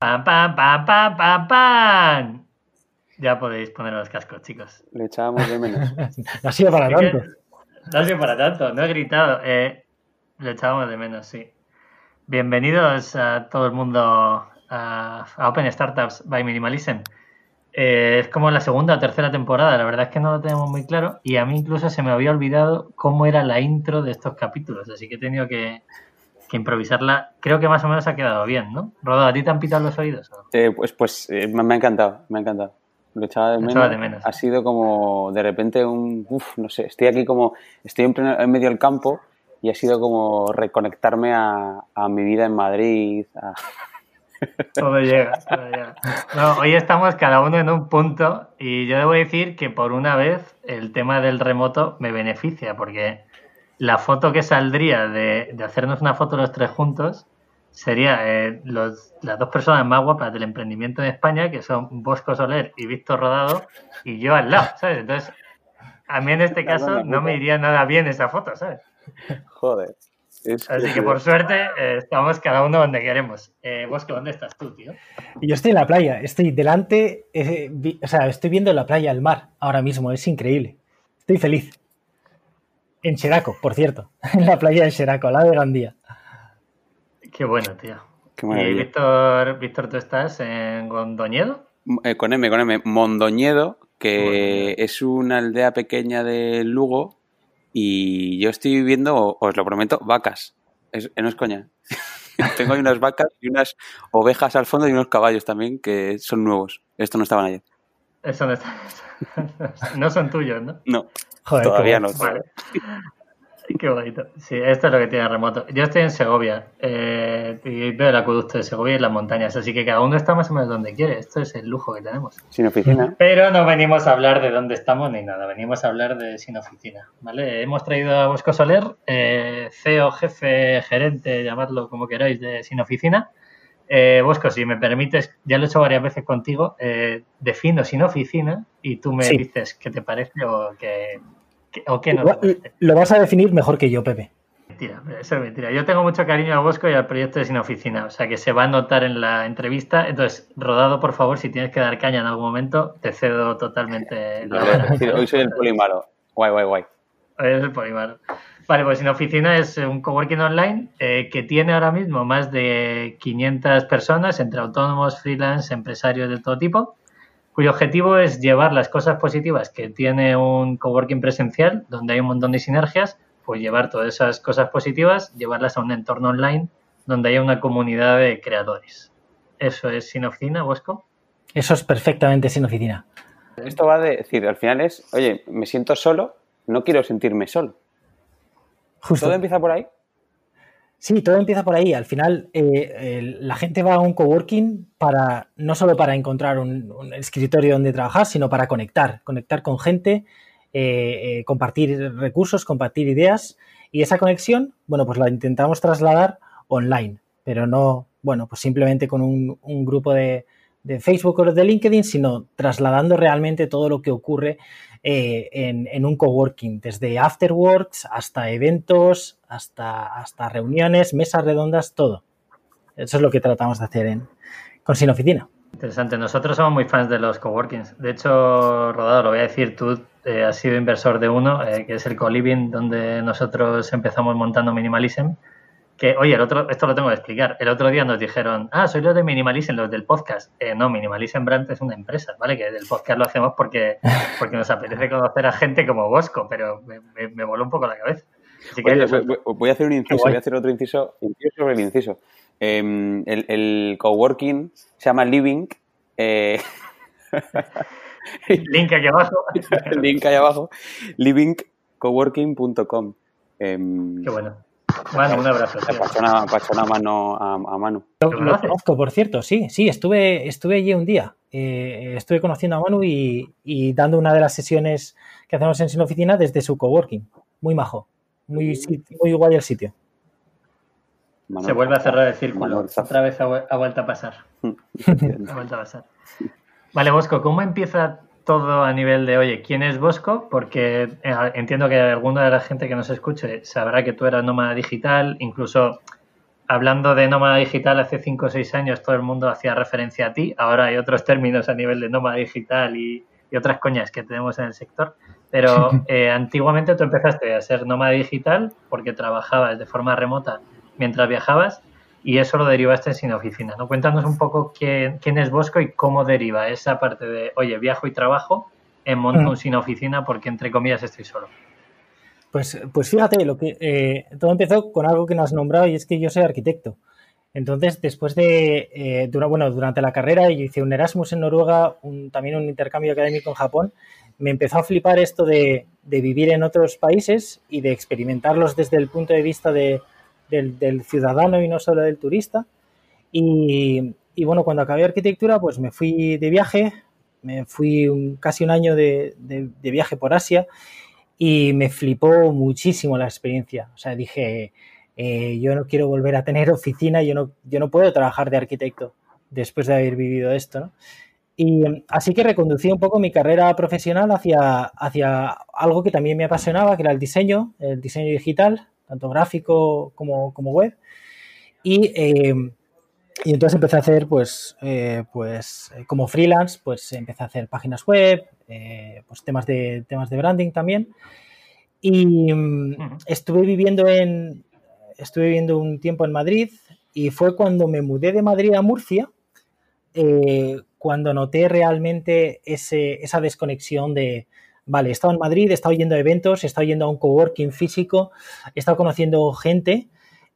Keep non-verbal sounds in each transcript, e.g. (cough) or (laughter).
Pam, pam, pam, pam, pam, pam. Ya podéis poner los cascos, chicos. Le echábamos de menos. No ha sido para tanto. No ha sido para tanto, no he gritado. Eh, le echábamos de menos, sí. Bienvenidos a todo el mundo a, a Open Startups by Minimalism. Eh, es como la segunda o tercera temporada, la verdad es que no lo tenemos muy claro y a mí incluso se me había olvidado cómo era la intro de estos capítulos, así que he tenido que, que improvisarla. Creo que más o menos ha quedado bien, ¿no? Rodo, ¿a ti te han pitado los oídos? o? Eh, pues pues eh, me, ha encantado, me ha encantado. Lo echaba de menos. echaba de menos. Ha sido como de repente un. Uf, no sé, estoy aquí como. Estoy en, pleno- en medio del campo y ha sido como reconectarme a, a mi vida en Madrid. a- (laughs) Todo llega, todo llega. No, hoy estamos cada uno en un punto y yo debo decir que por una vez el tema del remoto me beneficia porque la foto que saldría de, de hacernos una foto los tres juntos sería eh, los- las dos personas más guapas del emprendimiento en España, que son Bosco Soler y Víctor Rodado, y yo al lado, ¿sabes? Entonces, a mí en este caso no me iría nada bien esa foto, ¿sabes? Joder. Es Así que por suerte eh, estamos cada uno donde queremos. Eh, Bosco, ¿dónde estás tú, tío? Yo estoy en la playa, estoy delante, eh, vi- o sea, estoy viendo la playa, el mar, ahora mismo, es increíble. Estoy feliz. En Xeraco, por cierto, (laughs) en la playa de Xeraco, al lado de Gandía. Qué bueno, tío. Qué Y. Víctor, Víctor, ¿tú estás en Gondoñedo? Eh, con M, con M. Mondoñedo, que es una aldea pequeña de Lugo y yo estoy viviendo, os lo prometo, vacas. Es, eh, no es coña. (laughs) Tengo ahí unas vacas y unas ovejas al fondo y unos caballos también que son nuevos. Esto no estaban ayer. Eso no está. (laughs) no son tuyos, ¿no? No, Joder, todavía no. Vale. Qué bonito. Sí, esto es lo que tiene remoto. Yo estoy en Segovia eh, y veo el acueducto de Segovia y las montañas, así que cada uno está más o menos donde quiere. Esto es el lujo que tenemos. Sin oficina. Pero no venimos a hablar de dónde estamos ni nada, venimos a hablar de sin oficina. ¿vale? Hemos traído a Bosco Soler, eh, CEO, jefe, gerente, llamadlo como queráis, de sin oficina. Eh, Bosco, si me permites, ya lo he hecho varias veces contigo, eh, defino sin oficina y tú me Sí. dices qué te parece o qué, qué- o qué no te Lo, parece. lo vas a definir mejor que yo, Pepe. Mentira, eso es mentira. Yo tengo mucho cariño a Bosco y al proyecto de Sin Oficina, o sea que se va a notar en la entrevista. Entonces, Rodado, por favor, si tienes que dar caña en algún momento, te cedo totalmente la hoy soy el (laughs) polimaro. Guay, guay, guay. Es el Polimar. Vale, pues Sin Oficina es un coworking online eh, que tiene ahora mismo más de 500 personas, entre autónomos, freelance, empresarios de todo tipo, cuyo objetivo es llevar las cosas positivas que tiene un coworking presencial, donde hay un montón de sinergias, pues llevar todas esas cosas positivas, llevarlas a un entorno online donde haya una comunidad de creadores. Eso es Sin Oficina, Bosco. Eso es perfectamente sin oficina. Esto va de decir, al final es, oye, me siento solo, no quiero sentirme solo. Justo. ¿Todo empieza por ahí? Sí, todo empieza por ahí. Al final, eh, la gente va a un coworking para no solo para encontrar un, un escritorio donde trabajar, sino para conectar, conectar con gente, eh, eh, compartir recursos, compartir ideas. Y esa conexión, bueno, pues la intentamos trasladar online, pero no, bueno, pues simplemente con un, un grupo de, de Facebook o de LinkedIn, sino trasladando realmente todo lo que ocurre eh, en, un coworking, desde afterworks hasta eventos, hasta, hasta reuniones, mesas redondas, todo. Eso es lo que tratamos de hacer en, con Sin Oficina. Interesante. Nosotros somos muy fans de los coworkings. De hecho, Rodado, lo voy a decir, tú eh, has sido inversor de uno, eh, que es el Co-Living, donde nosotros empezamos montando Minimalism. Que, oye, el otro, esto lo tengo que explicar. El otro día nos dijeron, ah, soy los de Minimalism, los del podcast. Eh, no, Minimalism Brand es una empresa, ¿vale? Que del podcast lo hacemos porque, (laughs) porque nos apetece conocer a gente como Bosco, pero me, me, me voló un poco la cabeza. Así que Oye, te voy, a hacer un inciso, voy a hacer otro inciso, inciso sobre el inciso. Eh, el, el coworking se llama Living. eh, (laughs) Link aquí abajo. (laughs) link ahí abajo. livingcoworking.com. Eh, Qué bueno. Bueno, un abrazo. tío. Pasó una, pasó una mano a, a mano. Lo, conozco, por cierto, sí, sí, estuve, estuve allí un día. Eh, estuve conociendo a Manu y, y dando una de las sesiones que hacemos en Sin Oficina desde su coworking. Muy majo, muy, muy guay el sitio. Se vuelve a cerrar el círculo. Otra vez ha, vu- ha vuelto a pasar. (laughs) Ha vuelto a pasar. Vale, Bosco, ¿cómo empieza todo a nivel de, oye, ¿quién es Bosco? Porque eh, entiendo que alguna de la gente que nos escuche sabrá que tú eras nómada digital, incluso hablando de nómada digital hace 5 o 6 años todo el mundo hacía referencia a ti, ahora hay otros términos a nivel de nómada digital y, otras coñas que tenemos en el sector, pero (laughs) eh, antiguamente tú empezaste a ser nómada digital porque trabajabas de forma remota mientras viajabas y eso lo derivaste sin oficina. ¿no? Cuéntanos un poco quién, quién es Bosco y cómo deriva esa parte de, oye, viajo y trabajo en monto sin oficina porque entre comillas estoy solo. Pues, pues fíjate, lo que eh, todo empezó con algo que nos has nombrado y es que yo soy arquitecto. Entonces, después de, eh, bueno, durante la carrera yo hice un Erasmus en Noruega, también un intercambio académico en Japón, me empezó a flipar esto de, vivir en otros países y de experimentarlos desde el punto de vista del, ciudadano y no solo del turista. Y, bueno, cuando acabé arquitectura, pues me fui de viaje, me fui casi un año de, viaje por Asia y me flipó muchísimo la experiencia. O sea, dije, eh, yo no quiero volver a tener oficina, yo no, yo no puedo trabajar de arquitecto después de haber vivido esto. Y así que reconducí un poco mi carrera profesional hacia, hacia algo que también me apasionaba, que era el diseño, el diseño digital, tanto gráfico como, como web. Y, eh, y, entonces empecé a hacer, pues, eh, pues como freelance, pues empecé a hacer páginas web, eh, pues temas de, temas de branding también. Y mm, estuve viviendo en, estuve viviendo un tiempo en Madrid y fue cuando me mudé de Madrid a Murcia, eh, cuando noté realmente ese, esa desconexión de, vale, he estado en Madrid, he estado yendo a eventos, he estado yendo a un coworking físico, he estado conociendo gente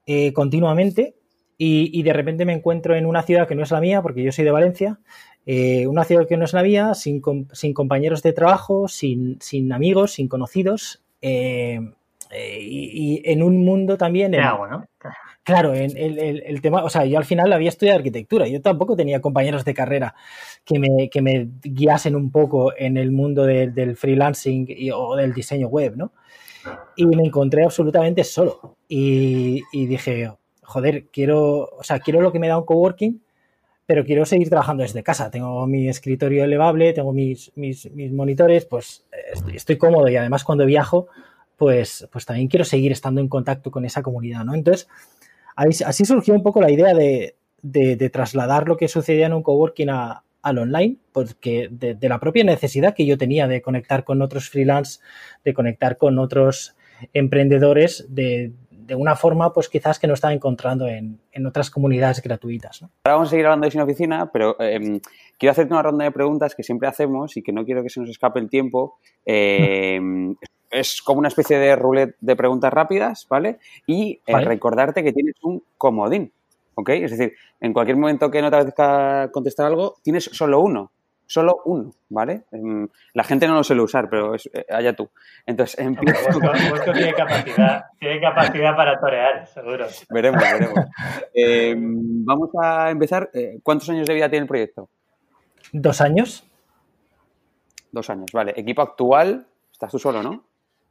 eh, continuamente y, de repente me encuentro en una ciudad que no es la mía, porque yo soy de Valencia, eh, una ciudad que no es la mía, sin, sin compañeros de trabajo, sin, sin amigos, sin conocidos, eh, y, en un mundo también... ¿no? Claro, en el, tema, o sea, yo al final había estudiado arquitectura, yo tampoco tenía compañeros de carrera que me, que me guiasen un poco en el mundo del freelancing o del diseño web, ¿no? Y me encontré absolutamente solo y, y dije, joder, quiero, o sea, quiero lo que me da un coworking, pero quiero seguir trabajando desde casa. Tengo mi escritorio elevable, tengo mis, mis, monitores, pues estoy, cómodo y además cuando viajo, pues, pues también quiero seguir estando en contacto con esa comunidad, ¿no? Entonces, así surgió un poco la idea de, de, trasladar lo que sucedía en un coworking a, al online, porque de, de, la propia necesidad que yo tenía de conectar con otros freelance, de conectar con otros emprendedores, de, de una forma, pues quizás que no estaba encontrando en, otras comunidades gratuitas. Ahora vamos a seguir hablando de Sin Oficina, pero em, quiero hacerte una ronda de preguntas que siempre hacemos y que no quiero que se nos escape el tiempo. Em, es como una especie de roulette de preguntas rápidas, ¿vale? Y eh, recordarte que tienes un comodín, ¿ok? Es decir, en cualquier momento que no te apetezca contestar algo, tienes solo uno solo uno, ¿vale? Em, la gente no lo suele usar, pero es, eh, allá tú. Entonces, empiezo. Bosco, tiene capacidad, tiene capacidad para torear, seguro. Veremos, veremos. Em, vamos a empezar. Eh, ¿Cuántos años de vida tiene el proyecto? Dos años. Dos años, vale. Equipo actual, estás tú solo, ¿no?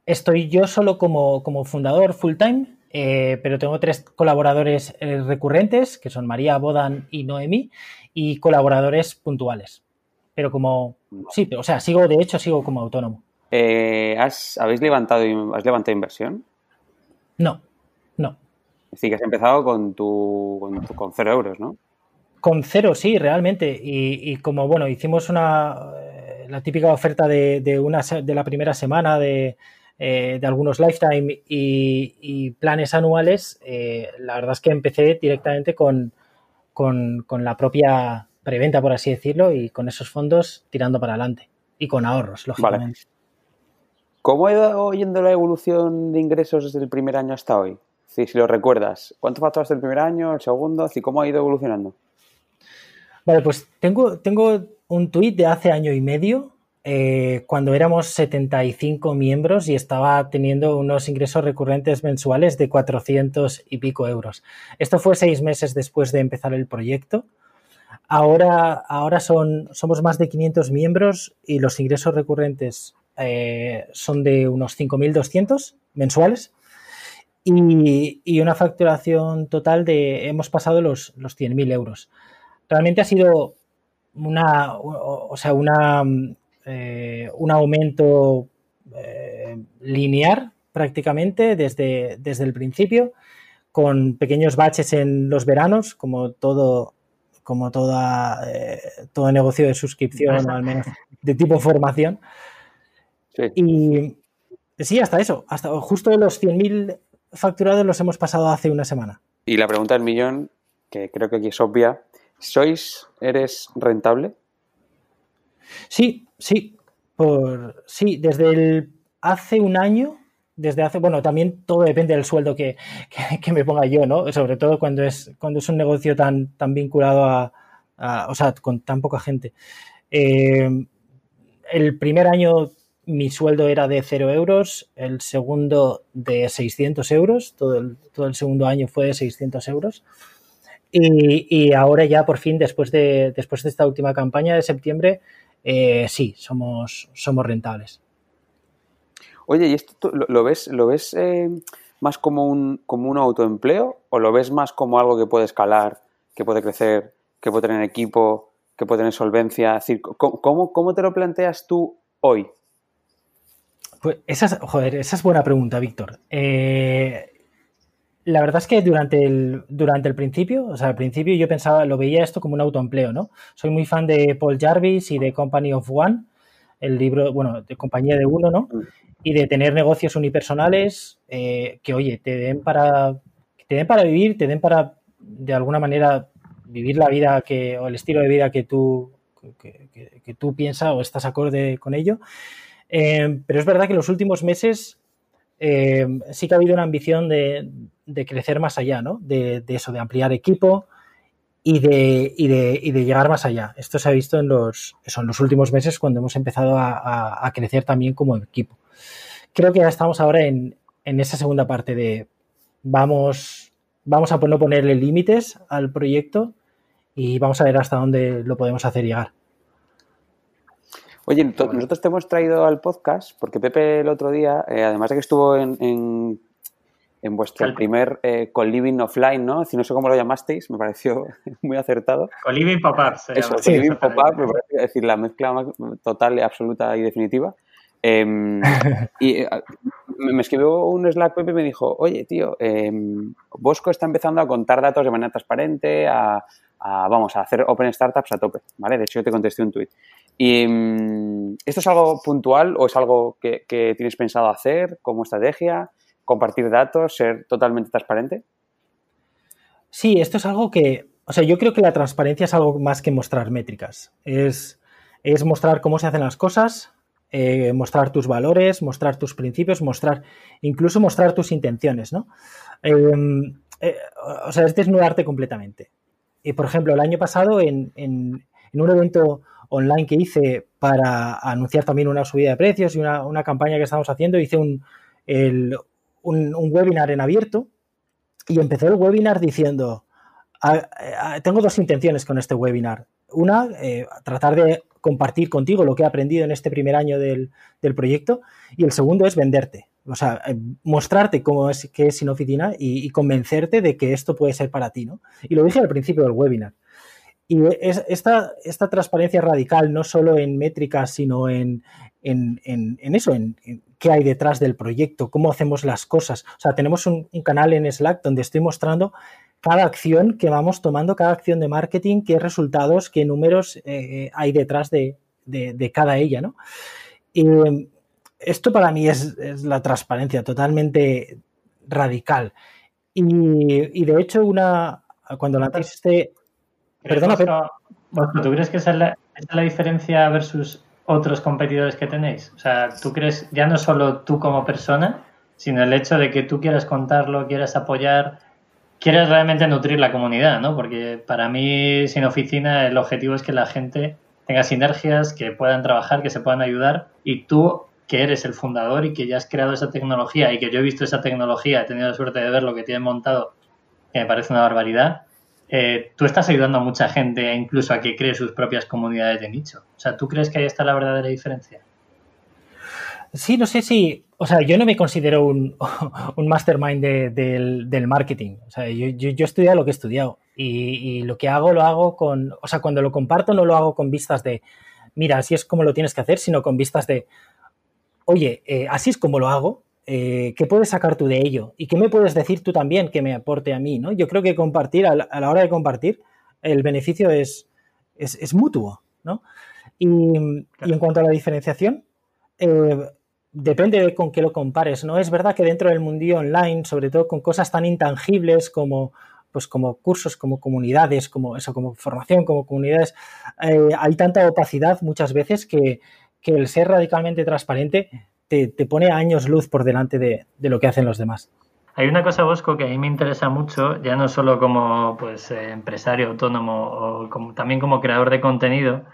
Estoy yo solo como, como fundador full time, eh, pero tengo tres colaboradores recurrentes, que son María, Bodan y Noemi, y colaboradores puntuales pero como, sí, o sea, sigo, de hecho, sigo como autónomo. Eh, ¿has, ¿Habéis levantado, has levantado inversión? No, no. Es decir, que has empezado con tu, con, cero euros, ¿no? Con cero, sí, realmente. Y, como, bueno, hicimos una, eh, la típica oferta de, una, de la primera semana de, eh, de algunos lifetime y, planes anuales, la verdad es que empecé directamente con, con, con la propia preventa, por así decirlo, y con esos fondos tirando para adelante. Y con ahorros, lógicamente. ¿Cómo ha ido yendo la evolución de ingresos desde el primer año hasta hoy? Si, si lo recuerdas, ¿cuánto facturaste el primer año, el segundo? ¿Y cómo ha ido evolucionando? Vale, pues tengo, tengo un tuit de hace año y medio, eh, cuando éramos 75 miembros y estaba teniendo unos ingresos recurrentes mensuales de 400 y pico euros. Esto fue seis meses después de empezar el proyecto. Ahora, ahora somos más de 500 miembros y los ingresos recurrentes eh, son de unos 5.200 mensuales y, una facturación total de, hemos pasado los, los 100.000 euros. Realmente ha sido una, o, sea, una, eh, un aumento eh, lineal prácticamente desde, desde el principio con pequeños baches en los veranos, como todo, como toda, eh, todo negocio de suscripción, o al menos de tipo formación. Y sí, hasta eso, hasta justo los 100.000 facturados los hemos pasado hace una semana. Y la pregunta del millón, que creo que aquí es obvia, ¿sois, eres rentable? Sí, sí, por, sí, desde hace un año, desde hace, bueno, también todo depende del sueldo (laughs) que, me ponga yo, ¿no? Sobre todo cuando es, cuando es un negocio tan, tan vinculado a, o sea, con tan poca gente. Eh, el primer año mi sueldo era de 0 euros, el segundo de 600 euros, todo el, todo el segundo año fue de 600 euros. Y, ahora ya por fin, después de, después de esta última campaña de septiembre, eh, sí, somos, somos rentables. Oye, ¿y esto lo, ves, lo ves eh, más como un, como un autoempleo o lo ves más como algo que puede escalar, que puede crecer, que puede tener equipo, que puede tener solvencia? decir, ¿cómo, cómo te lo planteas tú hoy? Pues esa es, joder, esa es buena pregunta, Víctor. Eh, la verdad es que durante el, durante el principio, o sea, al principio yo pensaba, lo veía esto como un autoempleo, ¿no? Soy muy fan de Paul Jarvis y de Company of One, el libro, bueno, de compañía de uno, ¿no? Y de tener negocios unipersonales eh, que, oye, te den para, te den para vivir, te den para, de alguna manera, vivir la vida que, o el estilo de vida que tú, que tú piensas o estás acorde con ello. Eh, pero es verdad que los últimos meses eh, sí que ha habido una ambición de, crecer más allá, ¿no? De, eso, de ampliar equipo y de, llegar más allá. Esto se ha visto en los, los últimos meses cuando hemos empezado a, crecer también como equipo. Creo que ya estamos ahora en, esa segunda parte de vamos a no ponerle límites al proyecto y vamos a ver hasta dónde lo podemos hacer llegar. Oye, nosotros te hemos traído al podcast porque Pepe el otro día, eh, además de que estuvo en, en, vuestro primer eh, co-living offline, ¿no? Si no sé cómo lo llamasteis, me pareció (laughs) muy acertado. Co-living pop-up. Eso, co-living pop-up, me parece decir la mezcla total, absoluta y definitiva. Em, (laughs) y eh, me escribió un Slack Pepe y me dijo, oye, tío, em, Bosco está empezando a contar datos de manera transparente, a, a, vamos, a hacer open startups a tope, ¿vale? De hecho, yo te contesté un tweet. Y, mm, ¿Esto es algo puntual o es algo que, tienes pensado hacer como estrategia? ¿Compartir datos? ¿Ser totalmente transparente? Sí, esto es algo que, o sea, yo creo que la transparencia es algo más que mostrar métricas. Es, es mostrar cómo se hacen las cosas, eh, mostrar tus valores, mostrar tus principios, mostrar, incluso mostrar tus intenciones, ¿no? Em, eh, o sea, es desnudarte completamente. Y, por ejemplo, el año pasado en, en un evento online que hice para anunciar también una subida de precios y una, campaña que estamos haciendo, hice un, un, webinar en abierto y empecé el webinar diciendo, tengo dos intenciones con este webinar. Una, eh, tratar de compartir contigo lo que he aprendido en este primer año del, proyecto y el segundo es venderte. O sea, eh, mostrarte cómo es que es sin oficina y, y, convencerte de que esto puede ser para ti, ¿no? Y lo dije al principio del webinar. Y es, esta, esta transparencia radical, no solo en métricas, sino en, eso, en, qué hay detrás del proyecto, cómo hacemos las cosas. O sea, tenemos un, canal en Slack donde estoy mostrando cada acción que vamos tomando, cada acción de marketing, qué resultados, qué números eh, hay detrás de, cada ella, ¿no? Y esto para mí es, la transparencia totalmente radical. Y, de hecho, una cuando lanzáis este, Perdona, pero... ¿Tú crees que esa es, la, diferencia versus otros competidores que tenéis? O sea, ¿tú crees ya no solo tú como persona, sino el hecho de que tú quieras contarlo, quieras apoyar, quieres realmente nutrir la comunidad, ¿no? Porque para mí, sin oficina, el objetivo es que la gente tenga sinergias, que puedan trabajar, que se puedan ayudar y tú que eres el fundador y que ya has creado esa tecnología y que yo he visto esa tecnología, he tenido la suerte de ver lo que tienen montado, que me parece una barbaridad, eh, tú estás ayudando a mucha gente incluso a que cree sus propias comunidades de nicho. O sea, ¿tú crees que ahí está la verdadera diferencia? Sí, no sé si, o sea, yo no me considero un, (laughs) mastermind del, marketing. O sea, yo, yo, he estudiado lo que he estudiado y, lo que hago lo hago con, o sea, cuando lo comparto no lo hago con vistas de, mira, así es como lo tienes que hacer, sino con vistas de, oye, eh, así es como lo hago, eh, ¿qué puedes sacar tú de ello? ¿Y qué me puedes decir tú también que me aporte a mí? ¿no? Yo creo que compartir, a la, hora de compartir, el beneficio es, es, mutuo. ¿no? Y, en cuanto a la diferenciación, eh, depende de con qué lo compares. ¿no? Es verdad que dentro del mundillo online, sobre todo con cosas tan intangibles como pues como cursos, como comunidades, como eso, como formación, como comunidades, eh, hay tanta opacidad muchas veces que, el ser radicalmente transparente te, pone años luz por delante de, lo que hacen los demás. Hay una cosa, Bosco, que a mí me interesa mucho, ya no solo como pues, eh, empresario autónomo o como, también como creador de contenido.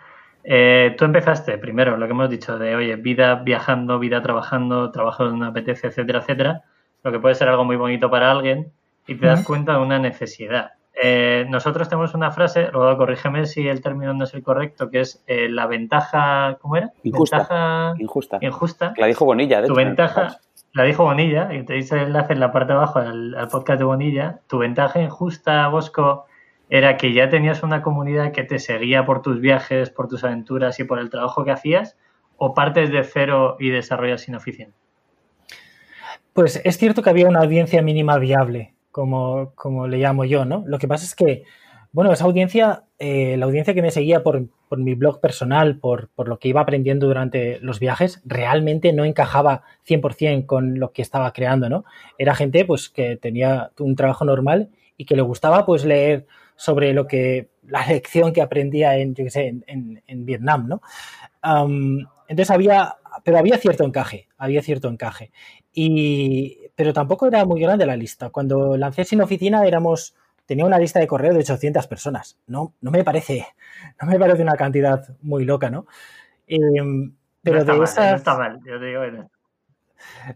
Eh, tú empezaste primero lo que hemos dicho de, oye, vida viajando, vida trabajando, trabajo una PTC, etcétera, etcétera, lo que puede ser algo muy bonito para alguien y te das cuenta de una necesidad. Eh, nosotros tenemos una frase, luego corrígeme si el término no es el correcto, que es eh, la ventaja, ¿cómo era? Injusta. injusta. Injusta. La dijo Bonilla, de Tu ventaja, la dijo Bonilla, y te dice el enlace en la parte de abajo al, podcast de Bonilla. Tu ventaja injusta, Bosco, era que ya tenías una comunidad que te seguía por tus viajes, por tus aventuras y por el trabajo que hacías, o partes de cero y desarrollas sin oficina. Pues es cierto que había una audiencia mínima viable como, como le llamo yo, ¿no? Lo que pasa es que, bueno, esa audiencia, eh, la audiencia que me seguía por, por mi blog personal, por, por, lo que iba aprendiendo durante los viajes, realmente no encajaba 100% con lo que estaba creando, ¿no? Era gente, pues, que tenía un trabajo normal y que le gustaba, pues, leer sobre lo que, la lección que aprendía en, yo qué sé, en, en, Vietnam, ¿no? entonces había, pero había cierto encaje, había cierto encaje. Y, pero tampoco era muy grande la lista. Cuando lancé Sin Oficina éramos, tenía una lista de correo de 800 personas. No, no me parece, no me parece una cantidad muy loca, ¿no? Em, pero de esas... No está mal, yo te digo.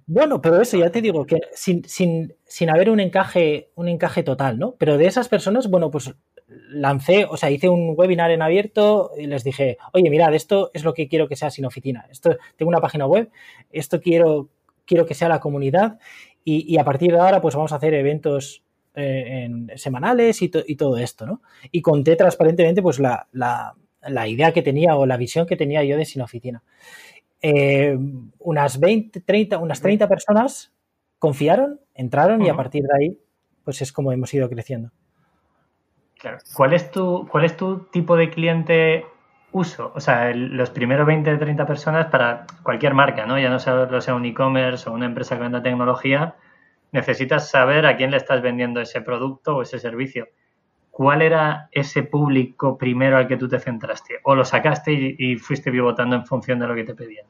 Bueno, pero eso ya te digo que sin, sin, sin haber un encaje, un encaje total, ¿no? Pero de esas personas, bueno, pues lancé, o sea, hice un webinar en abierto y les dije, oye, mirad, esto es lo que quiero que sea sin oficina. Esto, tengo una página web, esto quiero, quiero que sea la comunidad y, a partir de ahora, pues vamos a hacer eventos eh, semanales y, todo esto, ¿no? Y conté transparentemente, pues, la, idea que tenía o la visión que tenía yo de Sin Oficina. Eh, unas 20, 30, unas 30 personas confiaron, entraron y a partir de ahí, pues es como hemos ido creciendo. Claro. ¿Cuál es tu, cuál es tu tipo de cliente uso, o sea, los primeros 20 o 30 personas para cualquier marca, ¿no? Ya no sea, sea un e-commerce o una empresa que venda tecnología, necesitas saber a quién le estás vendiendo ese producto o ese servicio. ¿Cuál era ese público primero al que tú te centraste? ¿O lo sacaste y, fuiste pivotando en función de lo que te pedían?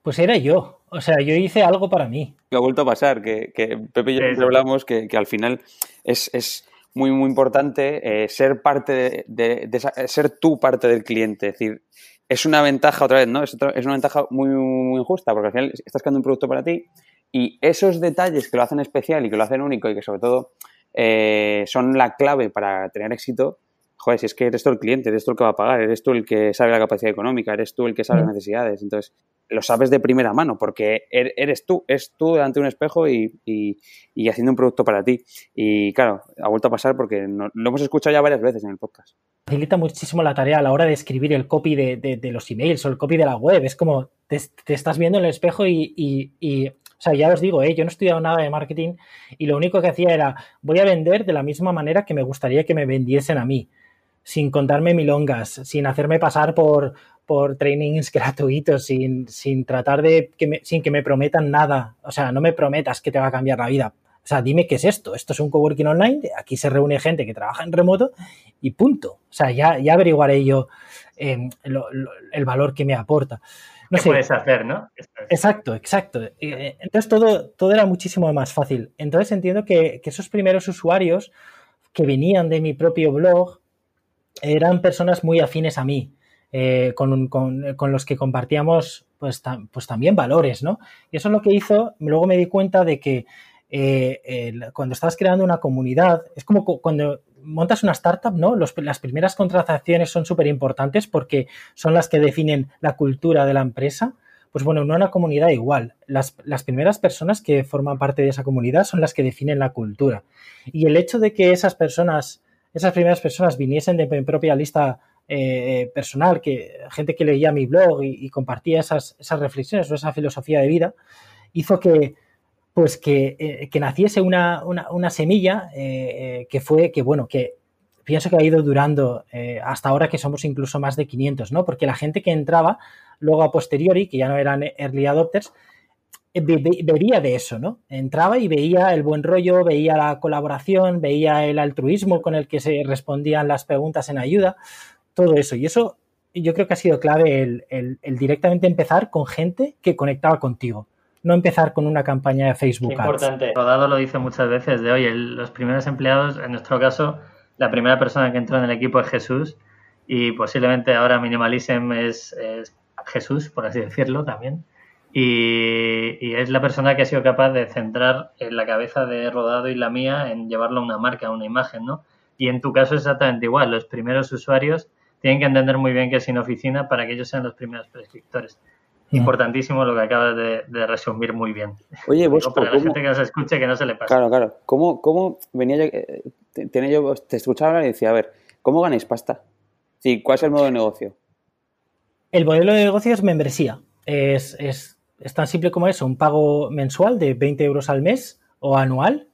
Pues era yo. O sea, yo hice algo para mí. Me ha vuelto a pasar, que, Pepe y yo hablamos que, al final es muy, muy importante eh, ser parte de, ser tú parte del cliente. Es decir, es una ventaja otra vez, ¿no? Es, es una ventaja muy, muy injusta porque al final estás creando un producto para ti y esos detalles que lo hacen especial y que lo hacen único y que sobre todo eh, son la clave para tener éxito, joder, si es que eres tú el cliente, eres tú el que va a pagar, eres tú el que sabe la capacidad económica, eres tú el que sabe las necesidades. Entonces, lo sabes de primera mano porque er, eres tú, es tú delante de un espejo y, haciendo un producto para ti. Y claro, ha vuelto a pasar porque lo hemos escuchado ya varias veces en el podcast. Facilita muchísimo la tarea a la hora de escribir el copy de, los emails o el copy de la web. Es como te, estás viendo en el espejo y, o sea, ya os digo, ¿eh? yo no he estudiado nada de marketing y lo único que hacía era, voy a vender de la misma manera que me gustaría que me vendiesen a mí, sin contarme milongas, sin hacerme pasar por, por trainings (laughs) gratuitos, sin, sin tratar de, que sin que me prometan nada. O sea, no me prometas que te va a cambiar la vida. O sea, dime qué es esto. Esto es un coworking online, aquí se reúne gente que trabaja en remoto y punto. O sea, ya, ya averiguaré yo eh, el valor que me aporta. No ¿Qué puedes hacer, no? Exacto, exacto. Eh, entonces todo, todo era muchísimo más fácil. Entonces entiendo que, esos primeros usuarios que venían de mi propio blog eran personas muy afines a mí, eh, con, los que compartíamos pues, pues, también valores, ¿no? Y eso es lo que hizo, luego me di cuenta de que eh, cuando estás creando una comunidad, es como cuando montas una startup, ¿no? las primeras contrataciones son súper importantes porque son las que definen la cultura de la empresa. Pues bueno, en una comunidad igual. Las, primeras personas que forman parte de esa comunidad son las que definen la cultura. Y el hecho de que esas personas, esas primeras personas viniesen de mi propia lista eh, personal, que gente que leía mi blog y, compartía esas, esas reflexiones o esa filosofía de vida, hizo que, pues que, eh, naciese una, semilla eh, que fue, que bueno, que pienso que ha ido durando hasta ahora que somos incluso más de 500, ¿no? Porque la gente que entraba luego a posteriori, que ya no eran early adopters, veía de eso, ¿no? Entraba y veía el buen rollo, veía la colaboración, veía el altruismo con el que se respondían las preguntas en ayuda, todo eso. Y eso yo creo que ha sido clave el, directamente empezar con gente que conectaba contigo. No empezar con una campaña de Facebook. importante. Rodado lo dice muchas veces de oye, los primeros empleados, en nuestro caso, la primera persona que entró en el equipo es Jesús y posiblemente ahora Minimalism es Jesús, por así decirlo también. Y, es la persona que ha sido capaz de centrar en la cabeza de Rodado y la mía en llevarlo a una marca, a una imagen, ¿no? Y en tu caso es exactamente igual. Los primeros usuarios tienen que entender muy bien que es sin oficina para que ellos sean los primeros prescriptores. Mm. Importantísimo lo que acabas de, resumir muy bien. Oye, vos, para la gente que nos escuche que no se le pase. Claro, claro. ¿Cómo, cómo venía yo, eh, tenía yo, te escuchaba y decía, a ver, ¿cómo ganáis pasta? Sí, ¿cuál es el modo de negocio? El modelo de negocio es membresía. Es, es, es, tan simple como eso, un pago mensual de 20 euros al mes o anual.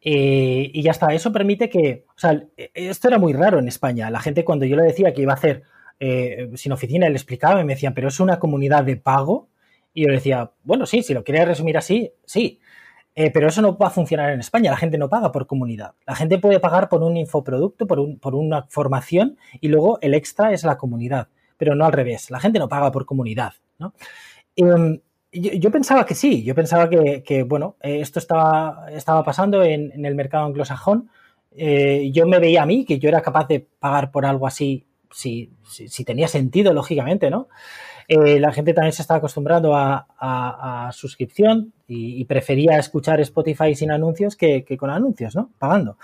Eh, y ya está, eso permite que, o sea, esto era muy raro en España. La gente cuando yo le decía que iba a hacer eh, sin oficina, le explicaba y me decían, pero es una comunidad de pago. Y yo le decía, bueno, sí, si lo quieres resumir así, sí. Eh, pero eso no va a funcionar en España. La gente no paga por comunidad. La gente puede pagar por un infoproducto, por, un, por una formación y luego el extra es la comunidad pero no al revés. La gente no paga por comunidad, ¿no? Em, yo, pensaba que sí, yo pensaba que, bueno, eh, esto estaba, estaba pasando en, el mercado anglosajón. Eh, yo me veía a mí que yo era capaz de pagar por algo así si, si, tenía sentido, lógicamente, ¿no? Eh, la gente también se estaba acostumbrando a, suscripción y, prefería escuchar Spotify sin anuncios que, con anuncios, ¿no? Pagando.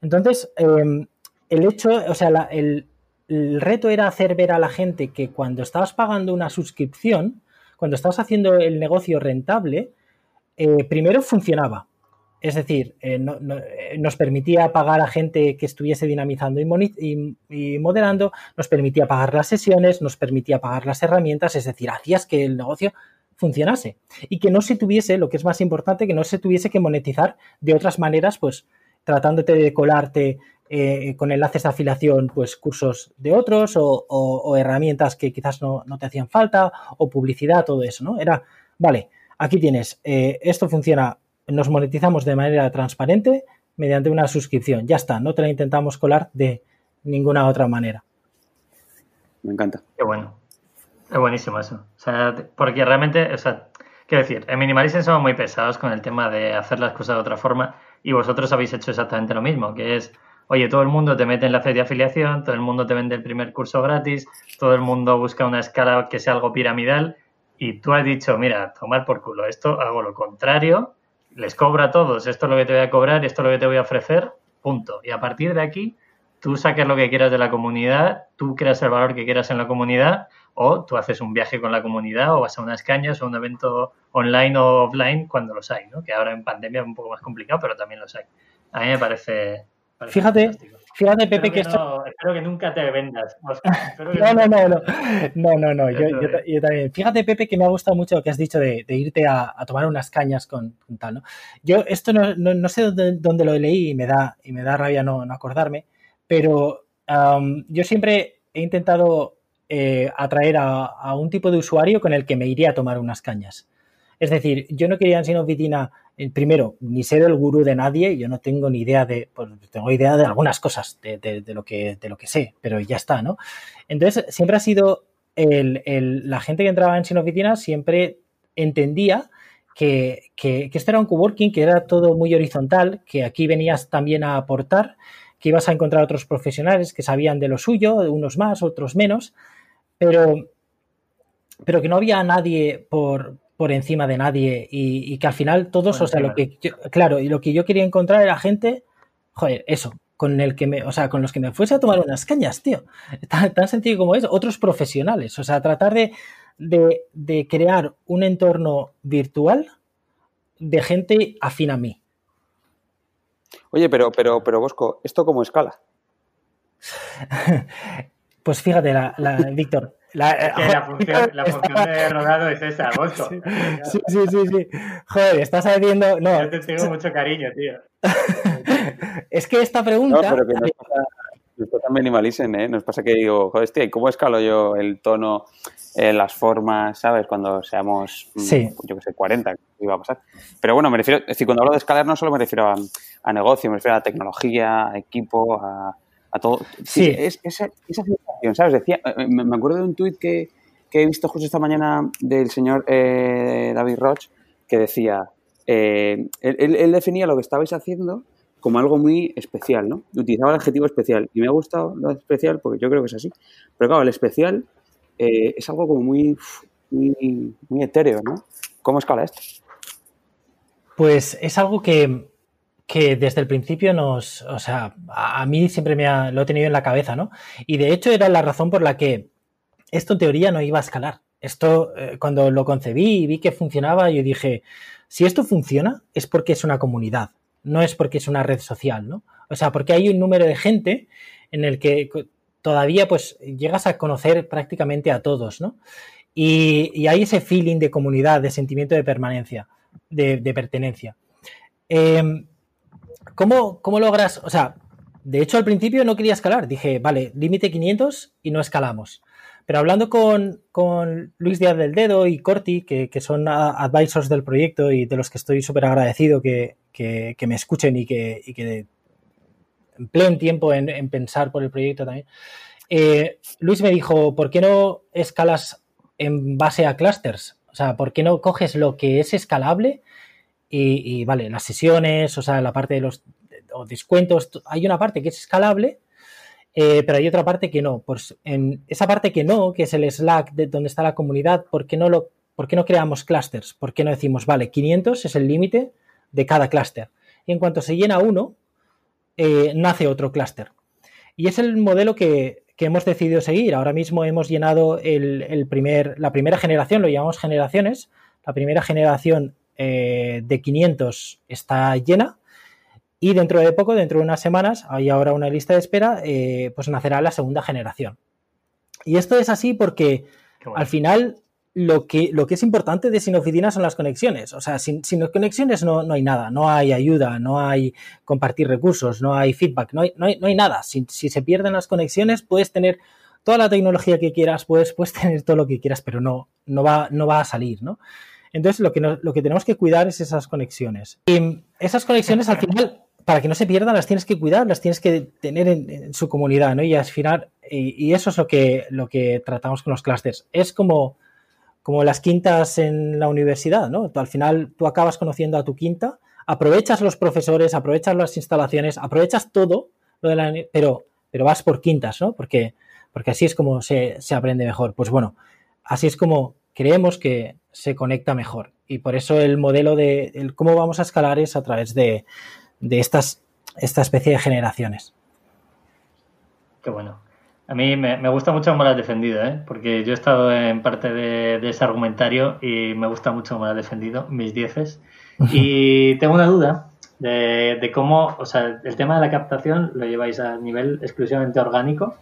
Entonces, em, el hecho, o sea, el, el reto era hacer ver a la gente que cuando estabas pagando una suscripción, cuando estabas haciendo el negocio rentable, eh, primero funcionaba. Es decir, eh, eh, nos permitía pagar a gente que estuviese dinamizando y, moderando, nos permitía pagar las sesiones, nos permitía pagar las herramientas, es decir, hacías que el negocio funcionase y que no se tuviese, lo que es más importante, que no se tuviese que monetizar de otras maneras, pues tratándote de colarte eh, con enlaces de afiliación, pues cursos de otros o, herramientas que quizás no, te hacían falta o publicidad, todo eso, ¿no? Era, vale, aquí tienes, eh, esto funciona, nos monetizamos de manera transparente mediante una suscripción, ya está, no te la intentamos colar de ninguna otra manera. Me encanta. Qué bueno. Es buenísimo eso. O sea, porque realmente, o sea, quiero decir, en Minimalism somos muy pesados con el tema de hacer las cosas de otra forma y vosotros habéis hecho exactamente lo mismo, que es oye, todo el mundo te mete en la fe de afiliación, todo el mundo te vende el primer curso gratis, todo el mundo busca una escala que sea algo piramidal y tú has dicho, mira, tomar por culo, esto hago lo contrario, les cobro a todos, esto es lo que te voy a cobrar, esto es lo que te voy a ofrecer, punto. Y a partir de aquí, tú saques lo que quieras de la comunidad, tú creas el valor que quieras en la comunidad o tú haces un viaje con la comunidad o vas a unas cañas o un evento online o offline cuando los hay, ¿no? Que ahora en pandemia es un poco más complicado, pero también los hay. A mí me parece, Fíjate, fíjate, Pepe, que, esto. espero que nunca te vendas. (laughs) no, no, no, no, no, no, no, yo, también. Fíjate, Pepe, que me ha gustado mucho lo que has dicho de, irte a, tomar unas cañas con, tal, ¿no? Yo esto no, no, sé dónde, lo leí y me da, y me da rabia no, acordarme, pero yo siempre he intentado eh, atraer a, a, un tipo de usuario con el que me iría a tomar unas cañas. Es decir, yo no quería en Sin Oficina primero, ni ser el gurú de nadie, yo no tengo ni idea de, pues tengo idea de algunas cosas de, lo, que, de lo que sé, pero ya está, ¿no? Entonces, siempre ha sido la gente que entraba en Sin Oficina siempre entendía que, que, esto era un coworking, que era todo muy horizontal, que aquí venías también a aportar, que ibas a encontrar otros profesionales que sabían de lo suyo, unos más, otros menos, pero, pero que no había nadie por, por encima de nadie y, que al final todos, o sea, lo que claro, y lo que yo quería encontrar era gente, joder, eso, con el que me, o sea, con los que me fuese a tomar unas cañas, tío. (laughs) Tan, tan sencillo como es, otros profesionales, o sea, tratar de, de, crear un entorno virtual de gente afín a mí. Oye, pero, pero, pero Bosco, ¿esto cómo escala? (laughs) Pues fíjate, la, Víctor. La, función, de rodado es esa, (laughs) Bosco. Sí, sí, sí, sí, Joder, estás haciendo. No. Yo te tengo mucho cariño, tío. (laughs) es que esta pregunta. No, pero que nos pasa, nos pasa minimalicen, ¿eh? Nos pasa que digo, joder, tío, ¿cómo escalo yo el tono, eh, las formas, ¿sabes? Cuando seamos, mm, yo que sé, 40, ¿qué iba a pasar? Pero bueno, me refiero, es decir, cuando hablo de escalar no solo me refiero a, a negocio, me refiero a tecnología, a equipo, a a todo. Sí. Es, esa, esa sensación, ¿sabes? Decía, eh, eh, me acuerdo de un tuit que, he visto justo esta mañana del señor eh, David Roch que decía, él, definía lo que estabais haciendo como algo muy especial, ¿no? Utilizaba el adjetivo especial y me ha gustado lo especial porque yo creo que es así. Pero claro, el especial es algo como muy, muy, muy etéreo, ¿no? ¿Cómo escala esto? Pues es algo que, que desde el principio nos, o sea, a mí siempre me ha, lo he tenido en la cabeza, ¿no? Y de hecho era la razón por la que esto en teoría no iba a escalar. Esto, eh, cuando lo concebí y vi que funcionaba, yo dije, si esto funciona es porque es una comunidad, no es porque es una red social, ¿no? O sea, porque hay un número de gente en el que todavía pues llegas a conocer prácticamente a todos, ¿no? Y, hay ese feeling de comunidad, de sentimiento de permanencia, de, pertenencia. Em, ¿Cómo, ¿Cómo logras? O sea, de hecho al principio no quería escalar. Dije, vale, límite 500 y no escalamos. Pero hablando con, Luis Díaz del Dedo y Corti, que, son advisors del proyecto y de los que estoy súper agradecido que, me escuchen y que, y que empleen tiempo en, pensar por el proyecto también, eh, Luis me dijo, ¿por qué no escalas en base a clusters? O sea, ¿por qué no coges lo que es escalable y, vale, las sesiones, o sea, la parte de los descuentos, hay una parte que es escalable, eh, pero hay otra parte que no. Pues en esa parte que no, que es el Slack de donde está la comunidad, ¿por qué no, lo, por no creamos clusters? ¿Por qué no decimos, vale, 500 es el límite de cada clúster? Y en cuanto se llena uno, eh, nace otro clúster. Y es el modelo que, hemos decidido seguir. Ahora mismo hemos llenado el, primer, la primera generación, lo llamamos generaciones. La primera generación eh, de 500 está llena y dentro de poco, dentro de unas semanas, hay ahora una lista de espera, eh, pues nacerá la segunda generación. Y esto es así porque al final lo que, lo que es importante de sin oficina son las conexiones. O sea, sin, sin conexiones no, no, hay nada, no hay ayuda, no hay compartir recursos, no hay feedback, no hay, no hay, nada. Si, si, se pierden las conexiones, puedes tener toda la tecnología que quieras, puedes, puedes tener todo lo que quieras, pero no, no, va, no va a salir, ¿no? Entonces, lo que, lo que tenemos que cuidar es esas conexiones. Y esas conexiones, al final, para que no se pierdan, las tienes que cuidar, las tienes que tener en, su comunidad, ¿no? Y al final, y, eso es lo que, lo que tratamos con los clusters. Es como, como las quintas en la universidad, ¿no? al final, tú acabas conociendo a tu quinta, aprovechas los profesores, aprovechas las instalaciones, aprovechas todo, pero, pero vas por quintas, ¿no? Porque, porque así es como se, se aprende mejor. Pues bueno, así es como creemos que se conecta mejor. Y por eso el modelo de cómo vamos a escalar es a través de, estas, esta especie de generaciones. Qué bueno. A mí me, gusta mucho cómo lo has defendido, ¿eh? porque yo he estado en parte de, ese argumentario y me gusta mucho cómo lo has defendido, mis dieces. (laughs) Y tengo una duda de, de, cómo, o sea, el tema de la captación lo lleváis a nivel exclusivamente orgánico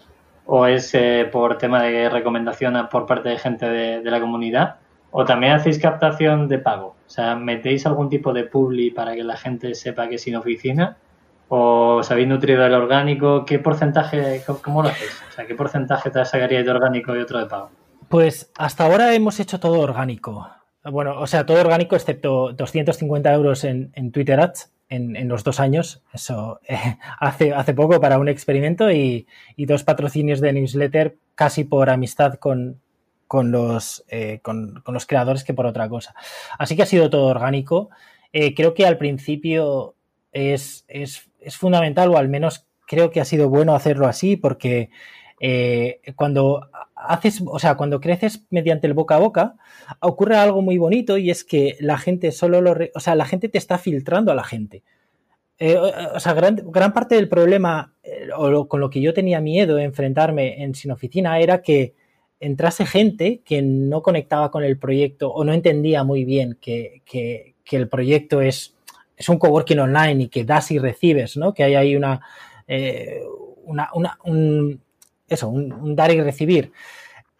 o es eh, por tema de recomendación por parte de gente de, la comunidad, o también hacéis captación de pago. O sea, ¿metéis algún tipo de publi para que la gente sepa que es sin oficina? ¿O os habéis nutrido orgánico? ¿Qué porcentaje, cómo lo hacéis? O sea, ¿qué porcentaje te sacaríais de orgánico y otro de pago? Pues hasta ahora hemos hecho todo orgánico. Bueno, o sea, todo orgánico excepto 250 euros en, en Twitter Ads en, los dos años, eso eh, hace, hace poco para un experimento y, dos patrocinios de newsletter casi por amistad con, con los, eh, con, los creadores que por otra cosa. Así que ha sido todo orgánico. Eh, creo que al principio es, es, es, fundamental, o al menos creo que ha sido bueno hacerlo así, porque cuando haces, o sea, cuando creces mediante el boca a boca, ocurre algo muy bonito y es que la gente solo lo, o sea, la gente te está filtrando a la gente. Eh, o sea, gran, parte del problema, eh, o con lo que yo tenía miedo de enfrentarme en Sin Oficina, era que entrase gente que no conectaba con el proyecto o no entendía muy bien que, el proyecto es, es un coworking online y que das y recibes, ¿no? Que hay ahí una, eh, una, una un, eso, un, dar y recibir.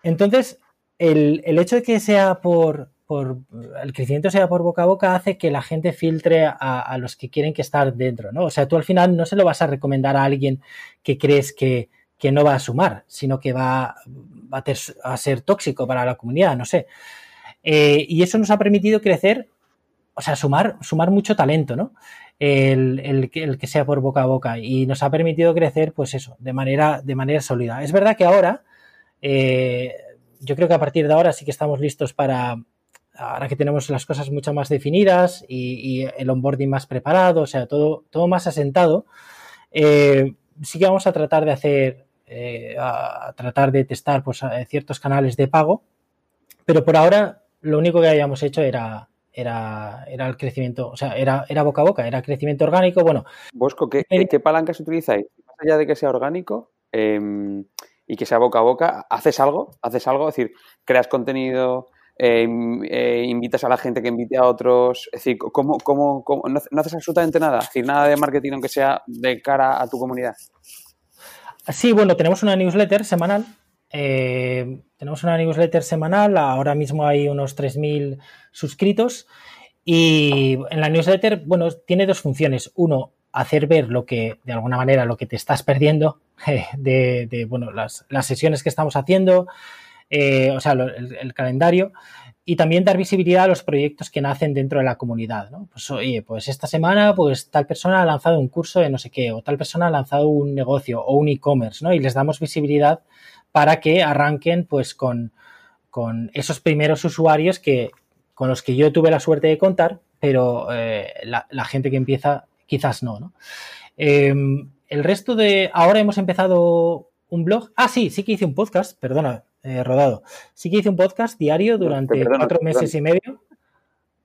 Entonces, el, hecho de que sea por, por, el crecimiento sea por boca a boca hace que la gente filtre a, los que quieren que estar dentro, ¿no? O sea, tú al final no se lo vas a recomendar a alguien que crees que, no va a sumar, sino que va, a, ser tóxico para la comunidad, no sé. Eh, y eso nos ha permitido crecer, o sea, sumar, sumar mucho talento, ¿no? el, que sea por boca a boca y nos ha permitido crecer, pues eso, de manera, de manera sólida. Es verdad que ahora, eh, yo creo que a partir de ahora sí que estamos listos para, ahora que tenemos las cosas mucho más definidas y, el onboarding más preparado, o sea, todo, todo más asentado, eh, sí que vamos a tratar de hacer, eh, a tratar de testar pues, ciertos canales de pago, pero por ahora lo único que habíamos hecho era era, era el crecimiento, o sea, era, era boca a boca, era crecimiento orgánico. Bueno. Bosco, ¿qué, ¿qué palancas utilizáis? Más allá de que sea orgánico em, y que sea boca a boca, ¿haces algo? ¿Haces algo? Es decir, creas contenido, em, eh, invitas a la gente que invite a otros. Es decir, ¿cómo, cómo, no, haces absolutamente nada? Es decir, nada de marketing aunque sea de cara a tu comunidad. Sí, bueno, tenemos una newsletter semanal. Eh, tenemos una newsletter semanal, ahora mismo hay unos 3.000 suscritos. Y en la newsletter, bueno, tiene dos funciones. Uno, hacer ver lo que, de alguna manera, lo que te estás perdiendo (laughs) de, bueno, las, sesiones que estamos haciendo, eh, o sea, el, calendario y también dar visibilidad a los proyectos que nacen dentro de la comunidad, ¿no? Pues oye, pues esta semana pues tal persona ha lanzado un curso de no sé qué o tal persona ha lanzado un negocio o un e-commerce, ¿no? Y les damos visibilidad para que arranquen pues con, esos primeros usuarios que, con los que yo tuve la suerte de contar, pero eh, la, gente que empieza quizás no. ¿no? Em, el resto de... Ahora hemos empezado un blog. Ah, sí, sí que hice un podcast, perdona, eh, rodado. Sí que hice un podcast diario durante cuatro meses y medio.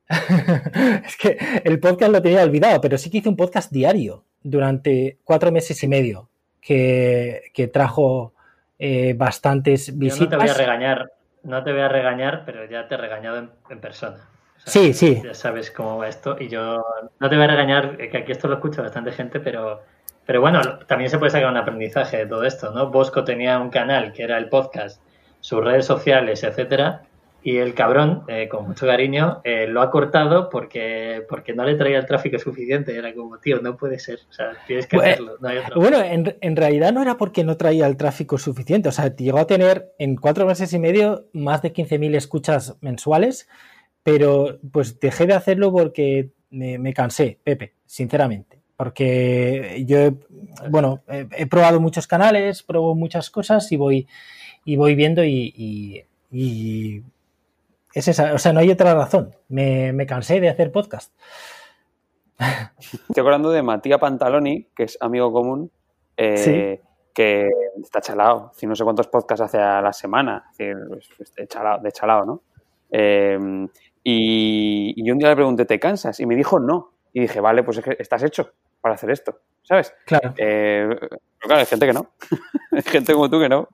(laughs) es que el podcast lo tenía olvidado, pero sí que hice un podcast diario durante cuatro meses y medio que, que trajo eh, bastantes visitas. no te voy a regañar, no te voy a regañar, pero ya te he regañado en, persona. sí, sí. Ya sabes cómo va esto y yo no te voy a regañar, eh, que aquí esto lo escucha bastante gente, pero, pero bueno, también se puede sacar un aprendizaje de todo esto, ¿no? Bosco tenía un canal que era el podcast, sus redes sociales, etcétera, y el cabrón, eh, con mucho cariño, eh, lo ha cortado porque, porque no le traía el tráfico suficiente. Era como, tío, no puede ser. O sea, tienes que hacerlo. bueno, en, en, realidad no era porque no traía el tráfico suficiente. O sea, llegó a tener en cuatro meses y medio más de 15.000 escuchas mensuales, pero pues dejé de hacerlo porque me, cansé, Pepe, sinceramente. Porque yo, bueno, he, probado muchos canales, probado muchas cosas y voy, y voy viendo y es esa, o sea, no hay otra razón. Me, cansé de hacer podcast. Estoy hablando de Matías Pantaloni, que es amigo común, eh, que está chalado. no sé cuántos podcasts hace a la semana. De, chalado, de chalado, ¿no? Eh, y, yo un día le pregunté, ¿te cansas? Y me dijo no. Y dije, vale, pues es que estás hecho para hacer esto, ¿sabes? Claro. Eh, pero claro, hay gente que no. (laughs) hay gente como tú que no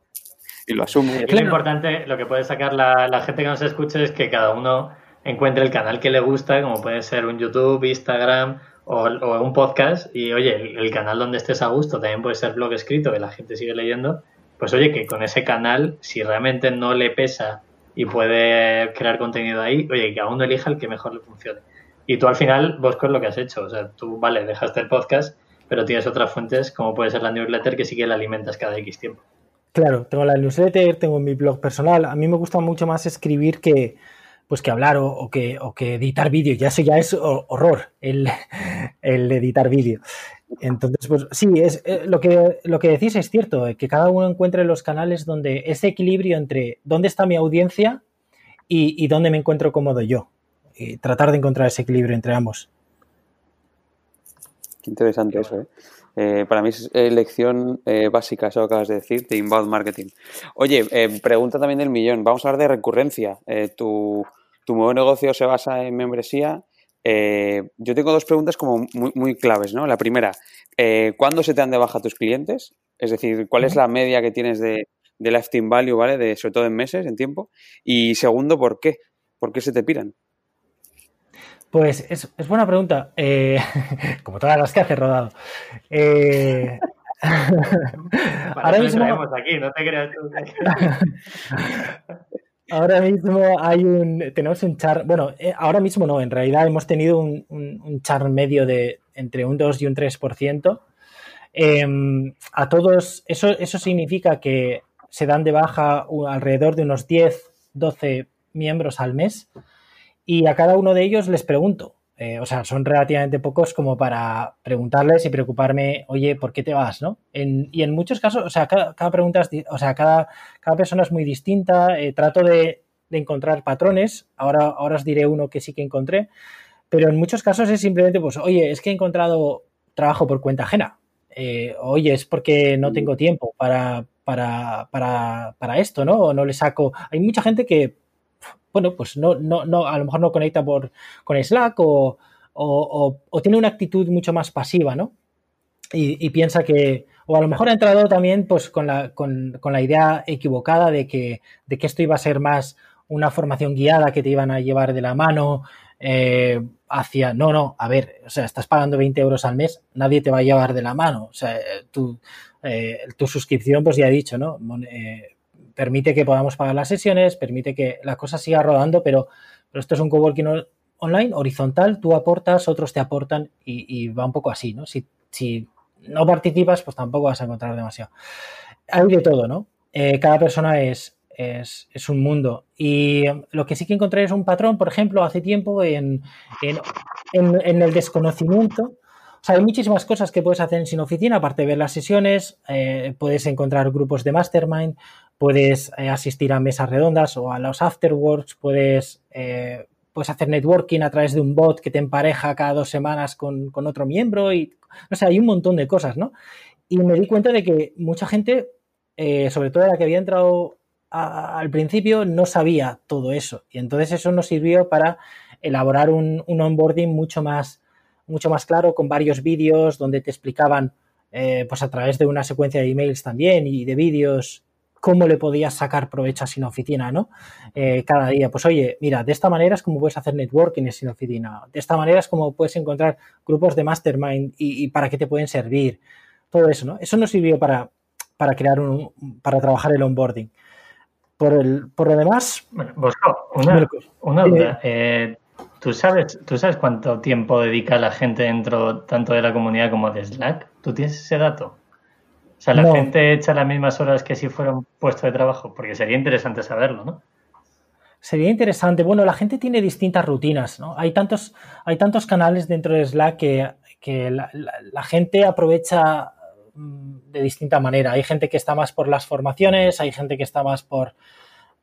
y lo asume. Lo importante, lo que puede sacar la, gente que nos escuche es que cada uno encuentre el canal que le gusta, como puede ser un YouTube, Instagram o, un podcast. Y oye, el, canal donde estés a gusto también puede ser blog escrito, que la gente sigue leyendo. Pues oye, que con ese canal, si realmente no le pesa y puede crear contenido ahí, oye, que a uno elija el que mejor le funcione. Y tú al final, vos con lo que has hecho. O sea, tú, vale, dejaste el podcast, pero tienes otras fuentes, como puede ser la newsletter, que sí que la alimentas cada X tiempo. Claro, tengo la newsletter, tengo mi blog personal. A mí me gusta mucho más escribir que, pues que hablar o, que, que, editar vídeo. Ya eso ya es horror, (laughs) el, editar vídeo. Entonces, pues sí, es, eh, lo, que, lo que decís es cierto, eh, que cada uno encuentre los canales donde ese equilibrio entre dónde está mi audiencia y, y dónde me encuentro cómodo yo. Y tratar de encontrar ese equilibrio entre ambos. Qué interesante eso, ¿eh? Eh, para mí es lección eh, básica, eso que acabas de decir, de inbound marketing. Oye, eh, pregunta también del millón. Vamos a hablar de recurrencia. Tu, nuevo negocio se basa en membresía. yo tengo dos preguntas como muy, claves, ¿no? La primera, ¿cuándo se te dan de baja tus clientes? Es decir, ¿cuál es la media que tienes de, de lifetime value, ¿vale? De, sobre todo en meses, en tiempo. Y segundo, ¿por qué? ¿Por qué se te piran? Pues es, buena pregunta, eh, (laughs) como todas las que hace rodado. Eh, (laughs) Ahora mismo aquí, no te creas tú. (laughs) Ahora mismo hay un, tenemos un char, bueno, eh, ahora mismo no, en realidad hemos tenido un, un, char medio de entre un 2 y un 3%. Em, a todos, eso, eso significa que se dan de baja alrededor de unos 10, 12 miembros al mes y a cada uno de ellos les pregunto, eh, o sea, son relativamente pocos como para preguntarles y preocuparme, oye, ¿por qué te vas? ¿no? y en muchos casos, o sea, cada, pregunta es, o sea, cada, cada persona es muy distinta, eh, trato de, encontrar patrones, ahora, ahora os diré uno que sí que encontré, pero en muchos casos es simplemente, pues, oye, es que he encontrado trabajo por cuenta ajena, eh, oye, es porque no tengo tiempo para, para, para, para esto, ¿no? O no le saco. Hay mucha gente que bueno, pues no, no, no, a lo mejor no conecta por, con Slack o, tiene una actitud mucho más pasiva, ¿no? Y, piensa que, o a lo mejor ha entrado también pues con la, con, la idea equivocada de que, de que esto iba a ser más una formación guiada que te iban a llevar de la mano eh, hacia, no, no, a ver, o sea, estás pagando 20 euros al mes, nadie te va a llevar de la mano, o sea, tu, eh, tu suscripción, pues ya he dicho, ¿no? Eh, permite que podamos pagar las sesiones, permite que la cosa siga rodando, pero, pero esto es un coworking online horizontal, tú aportas, otros te aportan y, va un poco así, ¿no? Si, si, no participas, pues tampoco vas a encontrar demasiado. Hay de todo, ¿no? Eh, cada persona es, es, es, un mundo. Y lo que sí que encontré es un patrón, por ejemplo, hace tiempo en, en, en, el desconocimiento. O sea, hay muchísimas cosas que puedes hacer sin oficina, aparte de ver las sesiones, eh, puedes encontrar grupos de mastermind, puedes eh, asistir a mesas redondas o a los afterworks, puedes, eh, puedes hacer networking a través de un bot que te empareja cada dos semanas con, otro miembro y, no sé, hay un montón de cosas, ¿no? Y me di cuenta de que mucha gente, eh, sobre todo la que había entrado al principio, no sabía todo eso. Y entonces eso nos sirvió para elaborar un, un onboarding mucho más, mucho más claro, con varios vídeos donde te explicaban, pues a través de una secuencia de emails también y de vídeos, cómo le podías sacar provecho a Sin Oficina, ¿no? Eh, cada día, pues oye, mira, de esta manera es como puedes hacer networking en Sin Oficina, de esta manera es como puedes encontrar grupos de mastermind y, para qué te pueden servir, todo eso, ¿no? Eso nos sirvió para, para crear un, para trabajar el onboarding. Por, el, por lo demás... Bueno, Bosco, una, una duda. Eh, ¿tú, sabes, ¿Tú sabes cuánto tiempo dedica la gente dentro tanto de la comunidad como de Slack? ¿Tú tienes ese dato? O sea, la gente echa las mismas horas que si fuera un puesto de trabajo, porque sería interesante saberlo, ¿no? Sería interesante. Bueno, la gente tiene distintas rutinas, ¿no? Hay tantos, hay tantos canales dentro de Slack que, la, gente aprovecha mm, de distinta manera. Hay gente que está más por las formaciones, hay gente que está más por,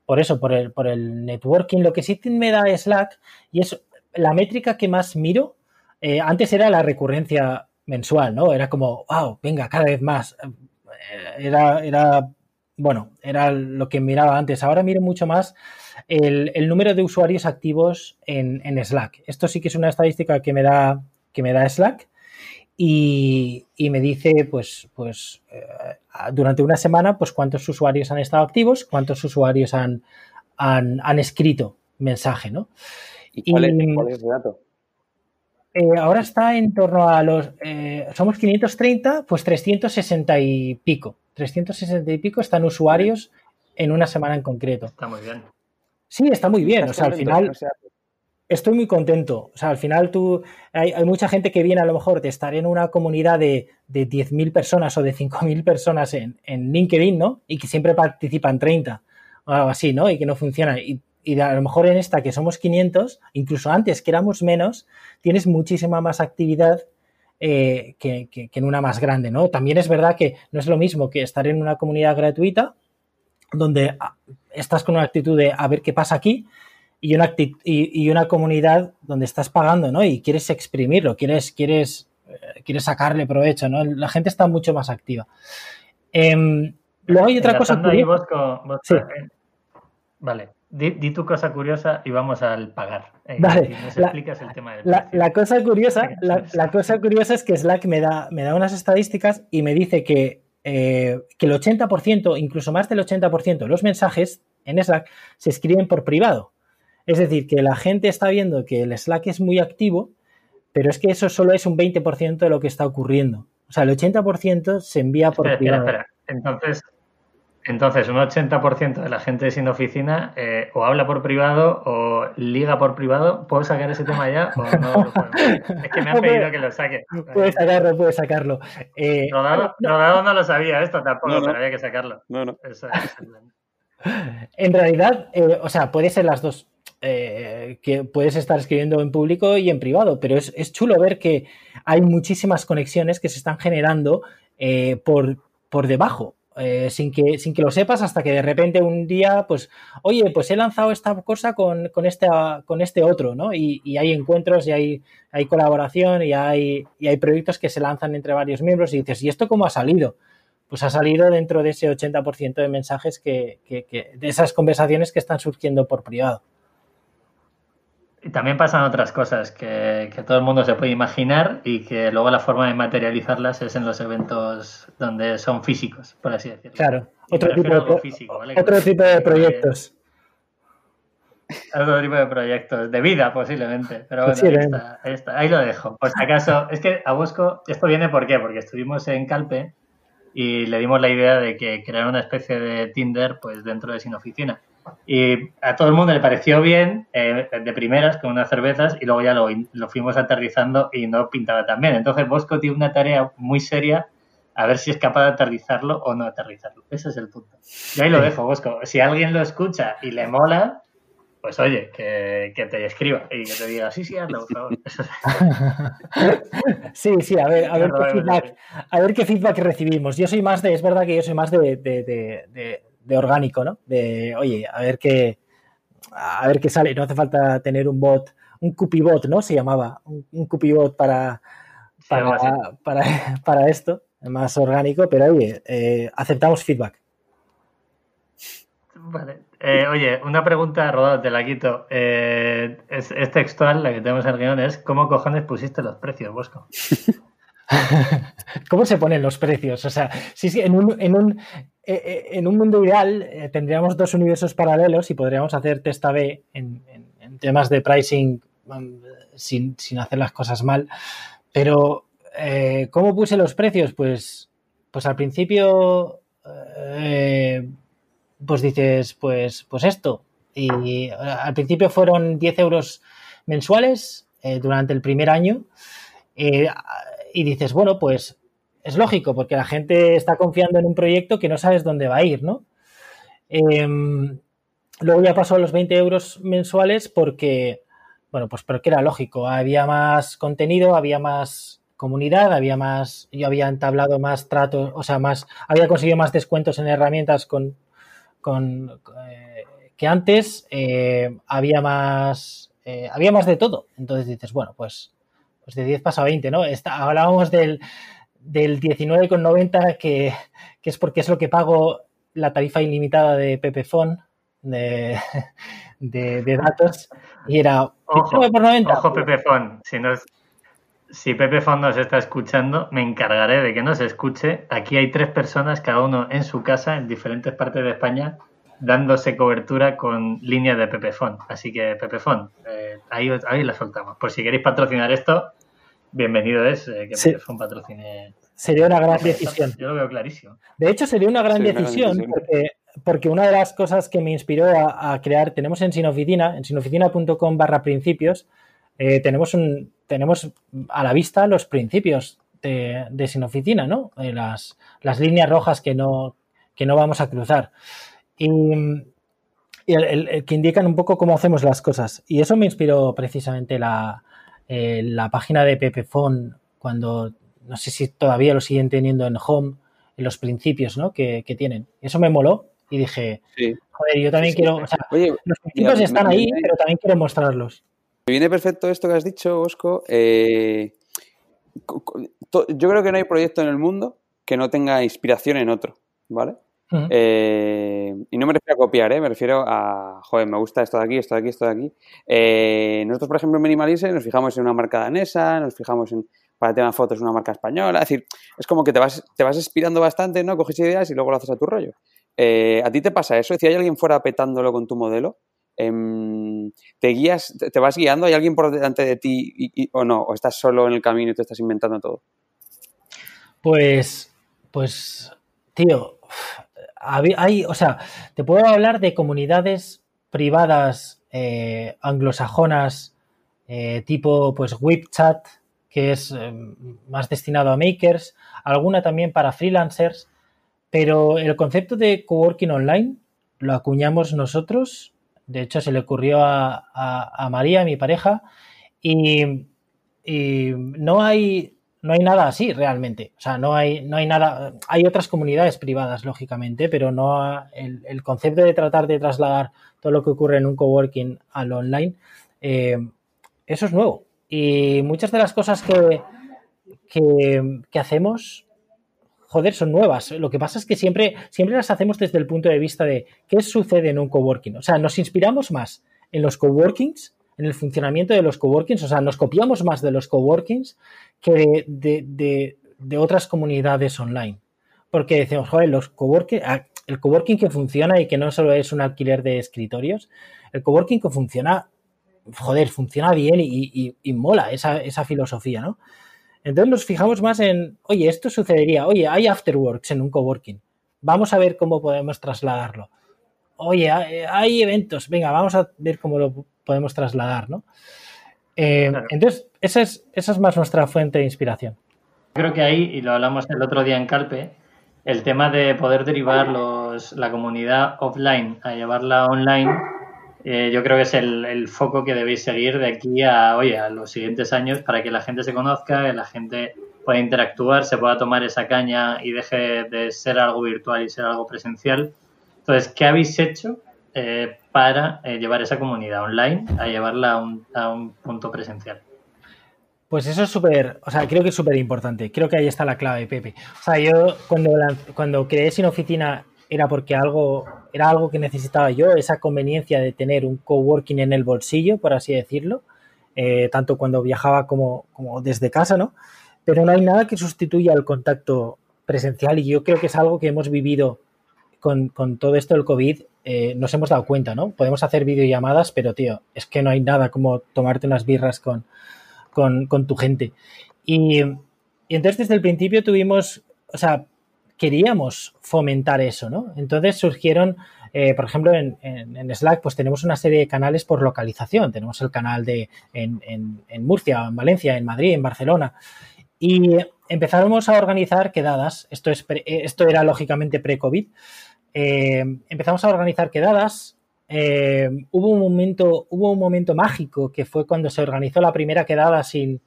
por eso, por el, por el networking. Lo que sí me da Slack, y es la métrica que más miro, eh, antes era la recurrencia mensual, ¿no? Era como, wow, venga, cada vez más. Eh, era, era, bueno, era lo que miraba antes. Ahora miro mucho más el, número de usuarios activos en, Slack. Esto sí que es una estadística que me da, que me da Slack y, me dice, pues, pues eh, durante una semana, pues cuántos usuarios han estado activos, cuántos usuarios han, han, escrito mensaje, ¿no? ¿Y cuál, es, el dato? Eh, ahora está en torno a los. Eh, somos 530, pues 360 y pico. 360 y pico están usuarios en una semana en concreto. Está muy bien. Sí, está muy bien. O sea, al final. Estoy muy contento. O sea, al final tú. Hay, mucha gente que viene a lo mejor de estar en una comunidad de, de 10.000 personas o de 5.000 personas en, en LinkedIn, ¿no? Y que siempre participan 30 o algo así, ¿no? Y que no funciona. Y y a lo mejor en esta que somos 500, incluso antes que éramos menos, tienes muchísima más actividad eh, que, en una más grande, ¿no? También es verdad que no es lo mismo que estar en una comunidad gratuita donde ah, estás con una actitud de a ver qué pasa aquí y una, y, una comunidad donde estás pagando, ¿no? Y quieres exprimirlo, quieres, quieres, eh, quieres sacarle provecho, ¿no? La gente está mucho más activa. Em, luego hay otra cosa... Eh, vale. Di, tu cosa curiosa y vamos al pagar. Eh, vale. nos explicas el tema del la, cosa curiosa, la, cosa curiosa es que Slack me da, me da unas estadísticas y me dice que, eh, que el 80%, incluso más del 80% de los mensajes en Slack se escriben por privado. Es decir, que la gente está viendo que el Slack es muy activo, pero es que eso solo es un 20% de lo que está ocurriendo. O sea, el 80% se envía por espera, privado. Espera, espera. Entonces, entonces, un 80% de la gente sin oficina eh, o habla por privado o liga por privado. ¿Puedo sacar ese tema ya o no lo puedo? Es que me han pedido que lo saque. Puedes sacarlo, puedes sacarlo. Eh, Rodado, no, Rodado no lo sabía esto tampoco, No, no. pero había que sacarlo. No, no. Eso es. En realidad, eh, o sea, puede ser las dos. eh, que puedes estar escribiendo en público y en privado, pero es, es chulo ver que hay muchísimas conexiones que se están generando eh, por, por debajo. Eh, sin, que, sin que lo sepas hasta que de repente un día, pues, oye, pues he lanzado esta cosa con, con, este, con este otro, ¿no? Y, hay encuentros y hay, hay colaboración y hay, y hay proyectos que se lanzan entre varios miembros y dices, ¿y esto cómo ha salido? pues ha salido dentro de ese 80% de mensajes que, que, de esas conversaciones que están surgiendo por privado. Y también pasan otras cosas que, que, todo el mundo se puede imaginar y que luego la forma de materializarlas es en los eventos donde son físicos, por así decirlo. Claro, otro tipo, de, físico, ¿vale? otro tipo de proyectos. Otro tipo de proyectos, de vida posiblemente. Pero bueno, ahí está, ahí, está, ahí lo dejo. Por si acaso, es que a Bosco, esto viene por qué? Porque estuvimos en Calpe y le dimos la idea de que crear una especie de Tinder pues dentro de Sin Oficina. Y a todo el mundo le pareció bien eh, de primeras con unas cervezas y luego ya lo, lo, fuimos aterrizando y no pintaba tan bien. Entonces Bosco tiene una tarea muy seria a ver si es capaz de aterrizarlo o no aterrizarlo. Ese es el punto. Y ahí lo dejo, Bosco. Si alguien lo escucha y le mola, pues oye, que, que te escriba y que te diga, sí, sí, hazlo, por favor. (laughs) sí, sí, a ver, a ver, qué feedback, a ver qué feedback recibimos. Yo soy más de, es verdad que yo soy más de, de, de, de orgánico, ¿no? De, oye, a ver qué, a ver qué sale. No hace falta tener un bot, un cupibot, ¿no? Se llamaba, un, un cupibot para, para, sí, para, (laughs) para, esto, más orgánico, pero oye, eh, aceptamos feedback. Vale. Eh, oye, una pregunta, Rodado, te la quito. Eh, es, es, textual, la que tenemos en el guion, es ¿cómo cojones pusiste los precios, Bosco? (laughs) (laughs) ¿Cómo se ponen los precios? O sea, si, si en, un, eh, un mundo ideal eh, tendríamos dos universos paralelos y podríamos hacer test A-B en, temas de pricing um, sin, hacer las cosas mal. Pero, eh, ¿cómo puse los precios? Pues, pues al principio, eh, pues dices, pues, pues esto. Y al principio fueron 10 euros mensuales eh, durante el primer año. Eh, y dices, bueno, pues es lógico, porque la gente está confiando en un proyecto que no sabes dónde va a ir, ¿no? Eh, luego ya pasó a los 20 euros mensuales porque, bueno, pues porque era lógico, había más contenido, había más comunidad, había más, yo había entablado más tratos, o sea, más, había conseguido más descuentos en herramientas con, con eh, que antes, eh, había más, eh, había más de todo. Entonces dices, bueno, pues pues de 10 pasa a 20, ¿no? Está, hablábamos del, del 19,90 que, que es porque es lo que pago la tarifa ilimitada de Pepefon de, de, de, datos y era ojo, por 90. Ojo Pepefon, si, nos, si Pepefon nos está escuchando, me encargaré de que nos escuche. Aquí hay tres personas, cada uno en su casa, en diferentes partes de España, dándose cobertura con líneas de Pepefon. Así que Pepefon, eh, ahí, ahí la soltamos. Por si queréis patrocinar esto, bienvenido es eh, que sí. Patrocine. Sería una gran decisión. Yo lo veo clarísimo. De hecho, sería una gran, sí, decisión, una gran decisión, porque, porque una de las cosas que me inspiró a, a crear, tenemos en Sinoficina, en sinoficina.com barra principios, eh, tenemos, un, tenemos a la vista los principios de, de Sinoficina, ¿no? Eh, las, las líneas rojas que no, que no vamos a cruzar. Y, y el, el, el, que indican un poco cómo hacemos las cosas. Y eso me inspiró precisamente la, eh, la página de Pepefon cuando, no sé si todavía lo siguen teniendo en Home, en los principios ¿no? que, que tienen. Eso me moló y dije, sí. joder, yo también sí, quiero, o sea, Oye, los principios ya, están me, ahí, me, pero también quiero mostrarlos. Me viene perfecto esto que has dicho, Bosco. Eh, yo creo que no hay proyecto en el mundo que no tenga inspiración en otro, ¿vale? Uh -huh. eh, y no me refiero a copiar, ¿eh? me refiero a, joder, me gusta esto de aquí, esto de aquí, esto de aquí. Eh, nosotros, por ejemplo, en Minimalize nos fijamos en una marca danesa, nos fijamos en, para el tema de fotos, una marca española. Es decir, es como que te vas, te vas inspirando bastante, ¿no? Coges ideas y luego lo haces a tu rollo. Eh, ¿A ti te pasa eso? Si hay alguien fuera petándolo con tu modelo, eh, ¿te guías, te vas guiando? ¿Hay alguien por delante de ti y, y, o no? ¿O estás solo en el camino y te estás inventando todo? Pues, pues, tío, hay, o sea, te puedo hablar de comunidades privadas eh, anglosajonas eh, tipo pues WebChat, que es eh, más destinado a makers, alguna también para freelancers, pero el concepto de coworking online lo acuñamos nosotros, de hecho se le ocurrió a, María, mi pareja, y, no hay no hay nada así realmente. O sea, no hay, no hay nada. Hay otras comunidades privadas, lógicamente, pero no el, concepto de tratar de trasladar todo lo que ocurre en un coworking al online, eh, eso es nuevo. Y muchas de las cosas que, que, hacemos, joder, son nuevas. Lo que pasa es que siempre, siempre las hacemos desde el punto de vista de qué sucede en un coworking. O sea, nos inspiramos más en los coworkings, en el funcionamiento de los coworkings, o sea, nos copiamos más de los coworkings que de, de, otras comunidades online. Porque decimos, joder, los coworking, ah, el coworking que funciona y que no solo es un alquiler de escritorios, el coworking que funciona joder, funciona bien y, mola esa, esa, filosofía, ¿no? Entonces nos fijamos más en, oye, esto sucedería, oye, hay afterworks en un coworking, vamos a ver cómo podemos trasladarlo. Oye, hay eventos, venga, vamos a ver cómo lo podemos trasladar, ¿no? Eh, entonces, esa es, esa es más nuestra fuente de inspiración. Creo que ahí, y lo hablamos el otro día en Calpe, el tema de poder derivar los, la comunidad offline a llevarla online eh, yo creo que es el, foco que debéis seguir de aquí a, oye, a los siguientes años para que la gente se conozca, que la gente pueda interactuar, se pueda tomar esa caña y deje de ser algo virtual y ser algo presencial. Entonces, ¿qué habéis hecho eh, para eh, llevar esa comunidad online a llevarla a un, punto presencial? Pues eso es súper, o sea, creo que es súper importante. Creo que ahí está la clave, Pepe. O sea, yo cuando, cuando creé Sin Oficina era porque algo, era algo que necesitaba yo, esa conveniencia de tener un coworking en el bolsillo, por así decirlo, eh, tanto cuando viajaba como, como desde casa, ¿no? Pero no hay nada que sustituya el contacto presencial y yo creo que es algo que hemos vivido con, todo esto del COVID, eh, nos hemos dado cuenta, ¿no? Podemos hacer videollamadas, pero tío, es que no hay nada como tomarte unas birras con, con, tu gente. Y, entonces desde el principio tuvimos, o sea, queríamos fomentar eso, ¿no? Entonces surgieron, eh, por ejemplo, en, Slack, pues tenemos una serie de canales por localización. Tenemos el canal de en, Murcia, en Valencia, en Madrid, en Barcelona. Y empezamos a organizar quedadas. Esto, es esto era lógicamente pre-COVID. Eh, empezamos a organizar quedadas. Eh, hubo, un momento, hubo un momento mágico que fue cuando se organizó la primera quedada sin,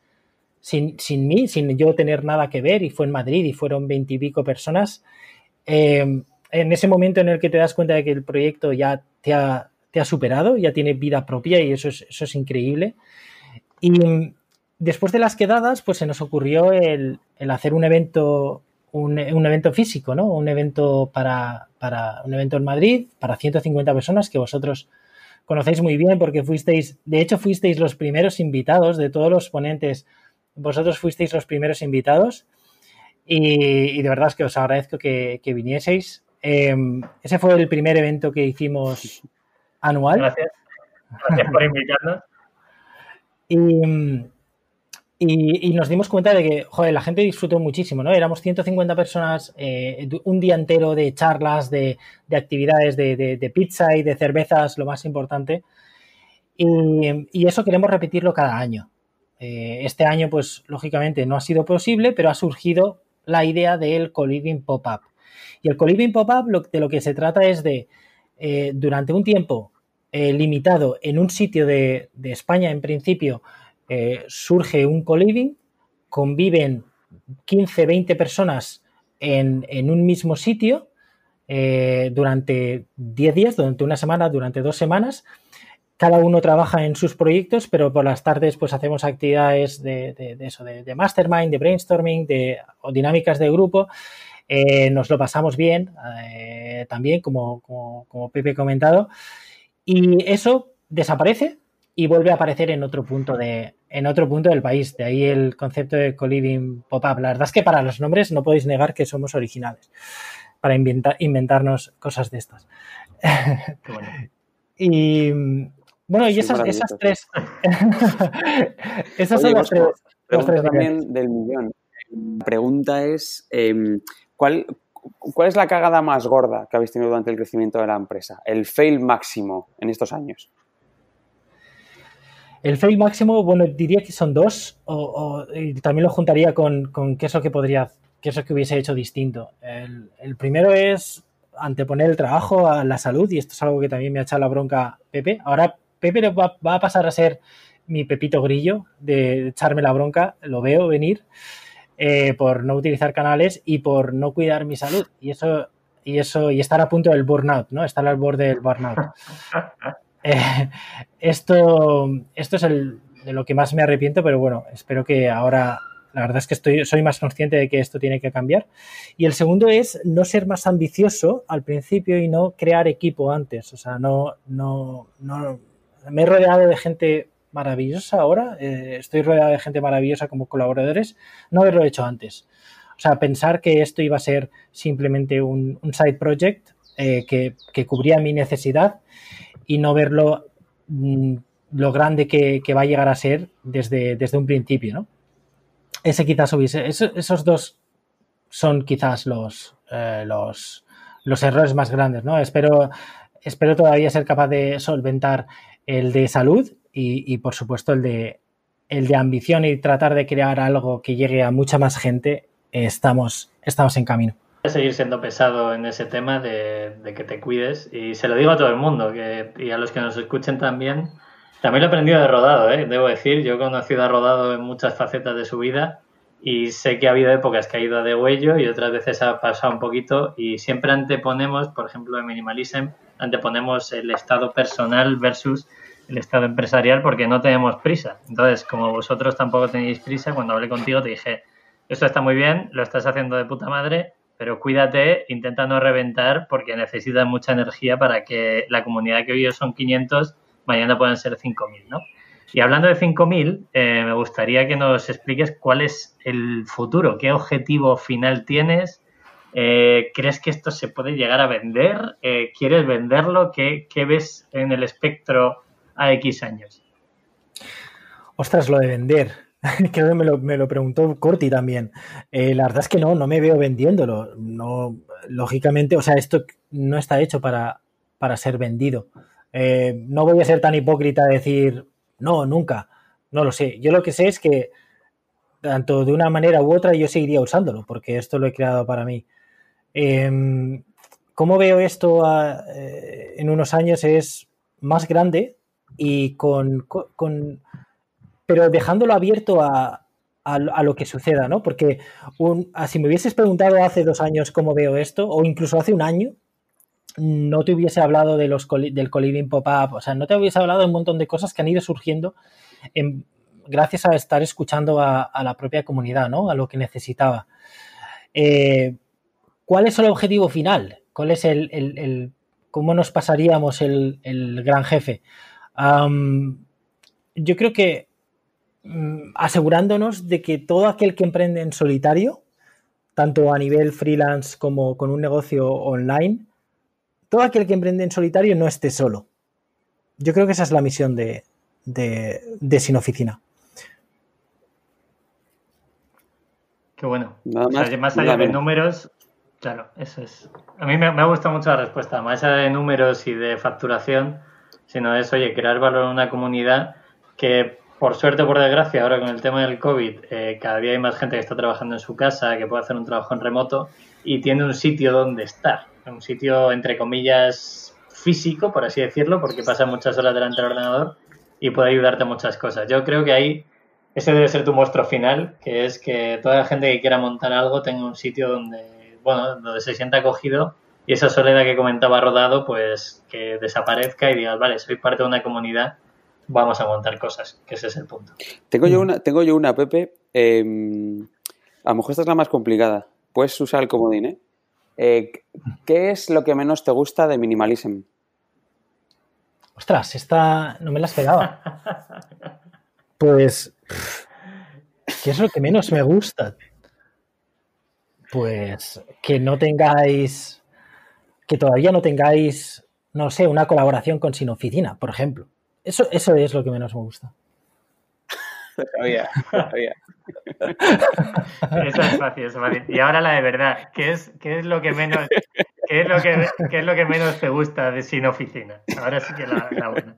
sin, sin mí, sin yo tener nada que ver, y fue en Madrid y fueron veintipico personas. Eh, en ese momento en el que te das cuenta de que el proyecto ya te ha, te ha superado, ya tiene vida propia y eso es, eso es increíble. Y después de las quedadas, pues se nos ocurrió el, el hacer un evento, un, un, evento físico, ¿no? Un evento para, para un evento en Madrid para 150 personas que vosotros conocéis muy bien porque fuisteis, de hecho fuisteis los primeros invitados de todos los ponentes vosotros fuisteis los primeros invitados y, de verdad es que os agradezco que, vinieseis. Em, ese fue el primer evento que hicimos anual. Gracias. Gracias por invitarnos. (laughs) Y, nos dimos cuenta de que, joder, la gente disfrutó muchísimo, ¿no? Éramos 150 personas, eh, un día entero de charlas, de, actividades de, pizza y de cervezas, lo más importante. y, eso queremos repetirlo cada año. Eh, este año, pues lógicamente no ha sido posible, pero ha surgido la idea del Coliving Pop-Up. Y el Coliving Pop-Up de lo que se trata es de, eh, durante un tiempo eh, limitado en un sitio de, España, en principio, surge un coliving, conviven 15, 20 personas en, en un mismo sitio durante 10 días, durante una semana, durante dos semanas, cada uno trabaja en sus proyectos, pero por las tardes pues hacemos actividades de, eso, de, mastermind, de brainstorming, de o dinámicas de grupo. Eh, nos lo pasamos bien eh, también, como, como, Pepe ha comentado. Y eso desaparece y vuelve a aparecer en otro punto de, en otro punto del país. De ahí el concepto de co-living pop-up. La verdad es que para los nombres no podéis negar que somos originales para inventarnos cosas de estas. (laughs) y, bueno, y esas, tres. (laughs) esas son las tres. también del millón. La pregunta es, em, ¿cuál, ¿cuál es la cagada más gorda que habéis tenido durante el crecimiento de la empresa? El fail máximo en estos años. El fail máximo, bueno, diría que son dos, o, también lo juntaría con, qué es lo que podría, qué es lo que hubiese hecho distinto. El, primero es anteponer el trabajo a la salud, y esto es algo que también me ha echado la bronca Pepe. Ahora Pepe va, va a pasar a ser mi pepito grillo de echarme la bronca, lo veo venir. Eh, por no utilizar canales y por no cuidar mi salud. Y eso, y eso, y estar a punto del burnout, ¿no? Estar al borde del burnout. (laughs) Eh, (laughs) esto, esto es el, de lo que más me arrepiento, pero bueno, espero que ahora la verdad es que estoy, soy más consciente de que esto tiene que cambiar. Y el segundo es no ser más ambicioso al principio y no crear equipo antes. O sea, no, no, no me he rodeado de gente maravillosa ahora, eh, estoy rodeado de gente maravillosa como colaboradores, no haberlo hecho antes. O sea, pensar que esto iba a ser simplemente un, side project eh, que, cubría mi necesidad y no verlo mm, lo grande que, va a llegar a ser desde, desde un principio, ¿no? Ese quizás hubiese, esos, dos son quizás los, eh, los, los errores más grandes, ¿no? Espero, espero todavía ser capaz de solventar el de salud y, por supuesto el de, el de ambición y tratar de crear algo que llegue a mucha más gente, estamos, estamos en camino. A seguir siendo pesado en ese tema de, que te cuides y se lo digo a todo el mundo que, y a los que nos escuchen también. También lo he aprendido de Rodado, ¿eh? debo decir. Yo he conocido a Rodado en muchas facetas de su vida y sé que ha habido épocas que ha ido a de huello y otras veces ha pasado un poquito y siempre anteponemos, por ejemplo en Minimalism, anteponemos el estado personal versus el estado empresarial porque no tenemos prisa. Entonces, como vosotros tampoco tenéis prisa, cuando hablé contigo te dije, esto está muy bien, lo estás haciendo de puta madre, pero cuídate, intenta no reventar porque necesitas mucha energía para que la comunidad que hoy son 500, mañana puedan ser 5.000, ¿no? Y hablando de 5.000, eh, me gustaría que nos expliques cuál es el futuro, qué objetivo final tienes, eh, ¿crees que esto se puede llegar a vender? Eh, ¿Quieres venderlo? ¿Qué, ¿Qué, ves en el espectro a X años? Ostras, lo de vender. (laughs) Creo que me lo, me lo preguntó Corti también. Eh, la verdad es que no, no me veo vendiéndolo. No, lógicamente, o sea, esto no está hecho para, para ser vendido. Eh, no voy a ser tan hipócrita de decir, no, nunca. No lo sé. Yo lo que sé es que tanto de una manera u otra yo seguiría usándolo, porque esto lo he creado para mí. Em, ¿Cómo veo esto eh, en unos años? Es más grande, y con, pero dejándolo abierto a, a, lo que suceda, ¿no? Porque un, si me hubieses preguntado hace dos años cómo veo esto, o incluso hace un año, no te hubiese hablado del coliving pop-up, o sea, no te hubiese hablado de un montón de cosas que han ido surgiendo gracias a estar escuchando a, la propia comunidad, ¿no? A lo que necesitaba. Eh, ¿Cuál es el objetivo final? ¿Cuál es el, el cómo nos pasaríamos el, gran jefe? yo creo que asegurándonos de que todo aquel que emprende en solitario, tanto a nivel freelance como con un negocio online, todo aquel que emprende en solitario no esté solo. Yo creo que esa es la misión de, de, Sin Oficina. Qué bueno. más, allá de números, claro, eso es. A mí me, me ha gustado mucho la respuesta. Más allá de números y de facturación, sino es, oye, crear valor en una comunidad que, por suerte o por desgracia, ahora con el tema del COVID, eh, cada día hay más gente que está trabajando en su casa, que puede hacer un trabajo en remoto y tiene un sitio donde estar, un sitio, entre comillas, físico, por así decirlo, porque pasa muchas horas delante del ordenador y puede ayudarte a muchas cosas. Yo creo que ahí ese debe ser tu monstruo final, que es que toda la gente que quiera montar algo tenga un sitio donde, bueno, donde se sienta acogido y esa soledad que comentaba Rodado, pues que desaparezca y digas, vale, soy parte de una comunidad, vamos a montar cosas, que ese es el punto. Tengo yo una, tengo yo una Pepe. Em, a lo mejor esta es la más complicada. Puedes usar el comodín, ¿eh? ¿eh? ¿Qué es lo que menos te gusta de Minimalism? Ostras, esta no me la esperaba. Pues, ¿qué es lo que menos me gusta? Pues que no tengáis que todavía no tengáis, no sé, una colaboración con Sin Oficina, por ejemplo. Eso, eso es lo que menos me gusta. Lo sabía, lo sabía. Eso es fácil, eso es fácil. Y ahora la de verdad, ¿qué es, qué es lo que menos qué es lo que, qué es lo que menos te gusta de sin oficina? Ahora sí que la, la buena.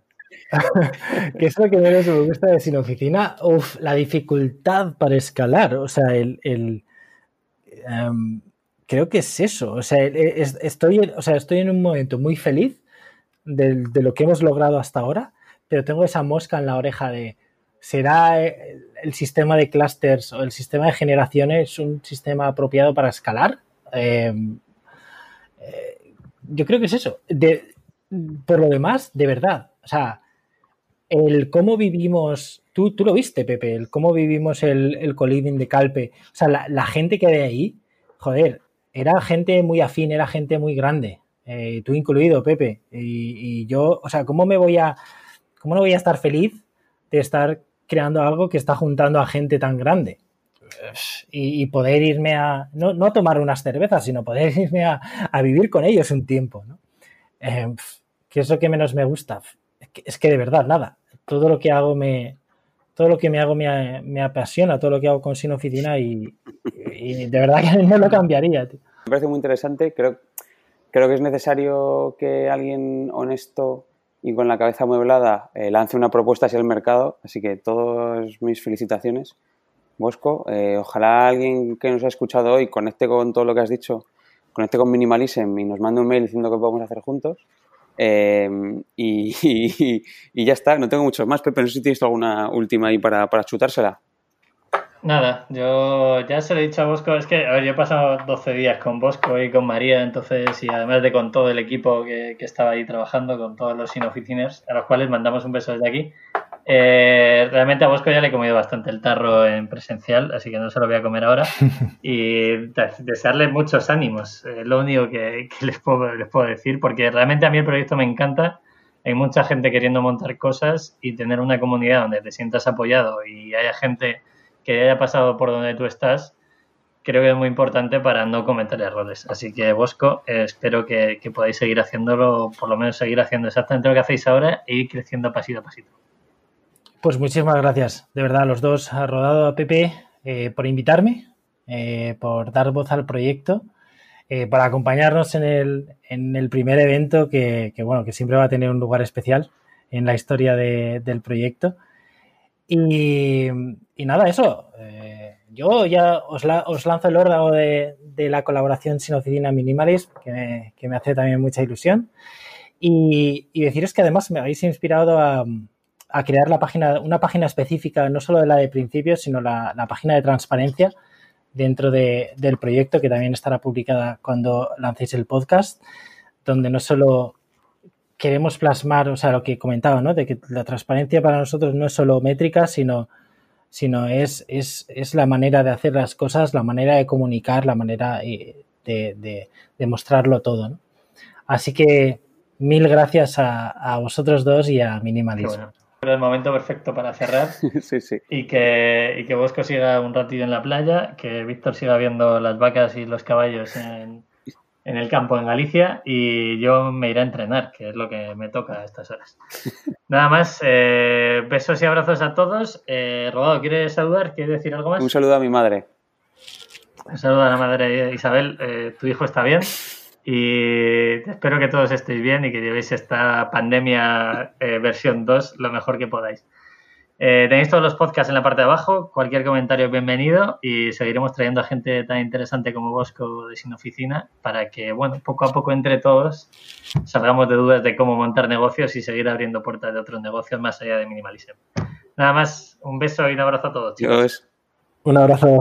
(laughs) ¿Qué es lo que menos me gusta de sin oficina? Uf, la dificultad para escalar. O sea, el, el em, creo que es eso. O sea, es- estoy, o sea, estoy en un momento muy feliz de, de lo que hemos logrado hasta ahora, pero tengo esa mosca en la oreja de ¿será el, sistema de clusters o el sistema de generaciones un sistema apropiado para escalar? Em, eh, yo creo que es eso. De- por lo demás, de verdad, o sea, el cómo vivimos, tú, tú lo viste, Pepe, el cómo vivimos el, el de Calpe, o sea, la, gente que hay ahí, joder, era gente muy afín, era gente muy grande, eh, tú incluido, Pepe, y, y yo, o sea, ¿cómo me voy a, cómo no voy a estar feliz de estar creando algo que está juntando a gente tan grande? Y, poder irme a, no, no a tomar unas cervezas, sino poder (laughs) irme a, vivir con ellos un tiempo, ¿no? Eh, pf, ¿Qué es lo que menos me gusta? Es que, de verdad, nada. Todo lo que hago me. Todo lo que me hago me, me apasiona, todo lo que hago con Sin Oficina y, de verdad que (laughs) no lo cambiaría. Me parece muy interesante. Creo, creo que es necesario que alguien honesto y con la cabeza amueblada eh, lance una propuesta hacia el mercado. Así que todas mis felicitaciones, Bosco. Eh, ojalá alguien que nos ha escuchado hoy conecte con todo lo que has dicho, conecte con Minimalism y nos mande un mail diciendo que podemos hacer juntos. Eh, (laughs) y, ya está, no tengo mucho más. Pepe, no sé si tienes alguna última ahí para chutársela. Nada, yo ya se lo he dicho a Bosco, es que, a ver, yo he pasado 12 días con Bosco y con María, entonces, y además de con todo el equipo que, que estaba ahí trabajando, con todos los inoficiners, a los cuales mandamos un beso desde aquí. Eh, realmente a Bosco ya le he comido bastante el tarro en presencial, así que no se lo voy a comer ahora. (laughs) Y de- desearle muchos ánimos, es lo único que, que les, puedo, les puedo decir, porque realmente a mí el proyecto me encanta. Hay mucha gente queriendo montar cosas y tener una comunidad donde te sientas apoyado y haya gente que haya pasado por donde tú estás, creo que es muy importante para no cometer errores. Así que, Bosco, eh, espero que, que podáis seguir haciéndolo, por lo menos seguir haciendo exactamente lo que hacéis ahora e ir creciendo pasito a pasito. Pues muchísimas gracias, de verdad, a los dos, a Rodado, a Pepe, eh, por invitarme, eh, por dar voz al proyecto, por acompañarnos en el, primer evento que, bueno, que siempre va a tener un lugar especial en la historia de- del proyecto. Y, nada, eso. eh, yo ya os, la- os lanzo el órdago de, la colaboración sin oficina Minimalist, que me, hace también mucha ilusión. Y, deciros que además me habéis inspirado a, crear la página, una página específica, no solo de la de principios, sino la, la página de transparencia dentro de- del proyecto, que también estará publicada cuando lancéis el podcast, donde no solo queremos plasmar, o sea, lo que comentaba, ¿no? De que la transparencia para nosotros no es solo métrica, sino, sino es, es, es la manera de hacer las cosas, la manera de comunicar, la manera eh, de, de, de mostrarlo todo, ¿no? Así que mil gracias a, a vosotros dos y a Qué Minimalism. bueno. Pero el momento perfecto para cerrar (laughs) sí, sí. y que, y que Bosco siga un ratillo en la playa, que Víctor siga viendo las vacas y los caballos en, en el campo en Galicia y yo me iré a entrenar, que es lo que me toca a estas horas. (laughs) Nada más, eh, besos y abrazos a todos. Eh, Rodado, ¿quieres saludar? ¿Quieres decir algo más? Un saludo a mi madre. Un saludo a la madre Isabel, eh, tu hijo está bien y espero que todos estéis bien y que llevéis esta pandemia eh, versión 2 lo mejor que podáis. Eh, tenéis todos los podcasts en la parte de abajo, cualquier comentario es bienvenido y seguiremos trayendo a gente tan interesante como Bosco de Sin Oficina para que, bueno, poco a poco entre todos salgamos de dudas de cómo montar negocios y seguir abriendo puertas de otros negocios más allá de minimalism. Nada más, un beso y un abrazo a todos. chicos. Dios. Un abrazo.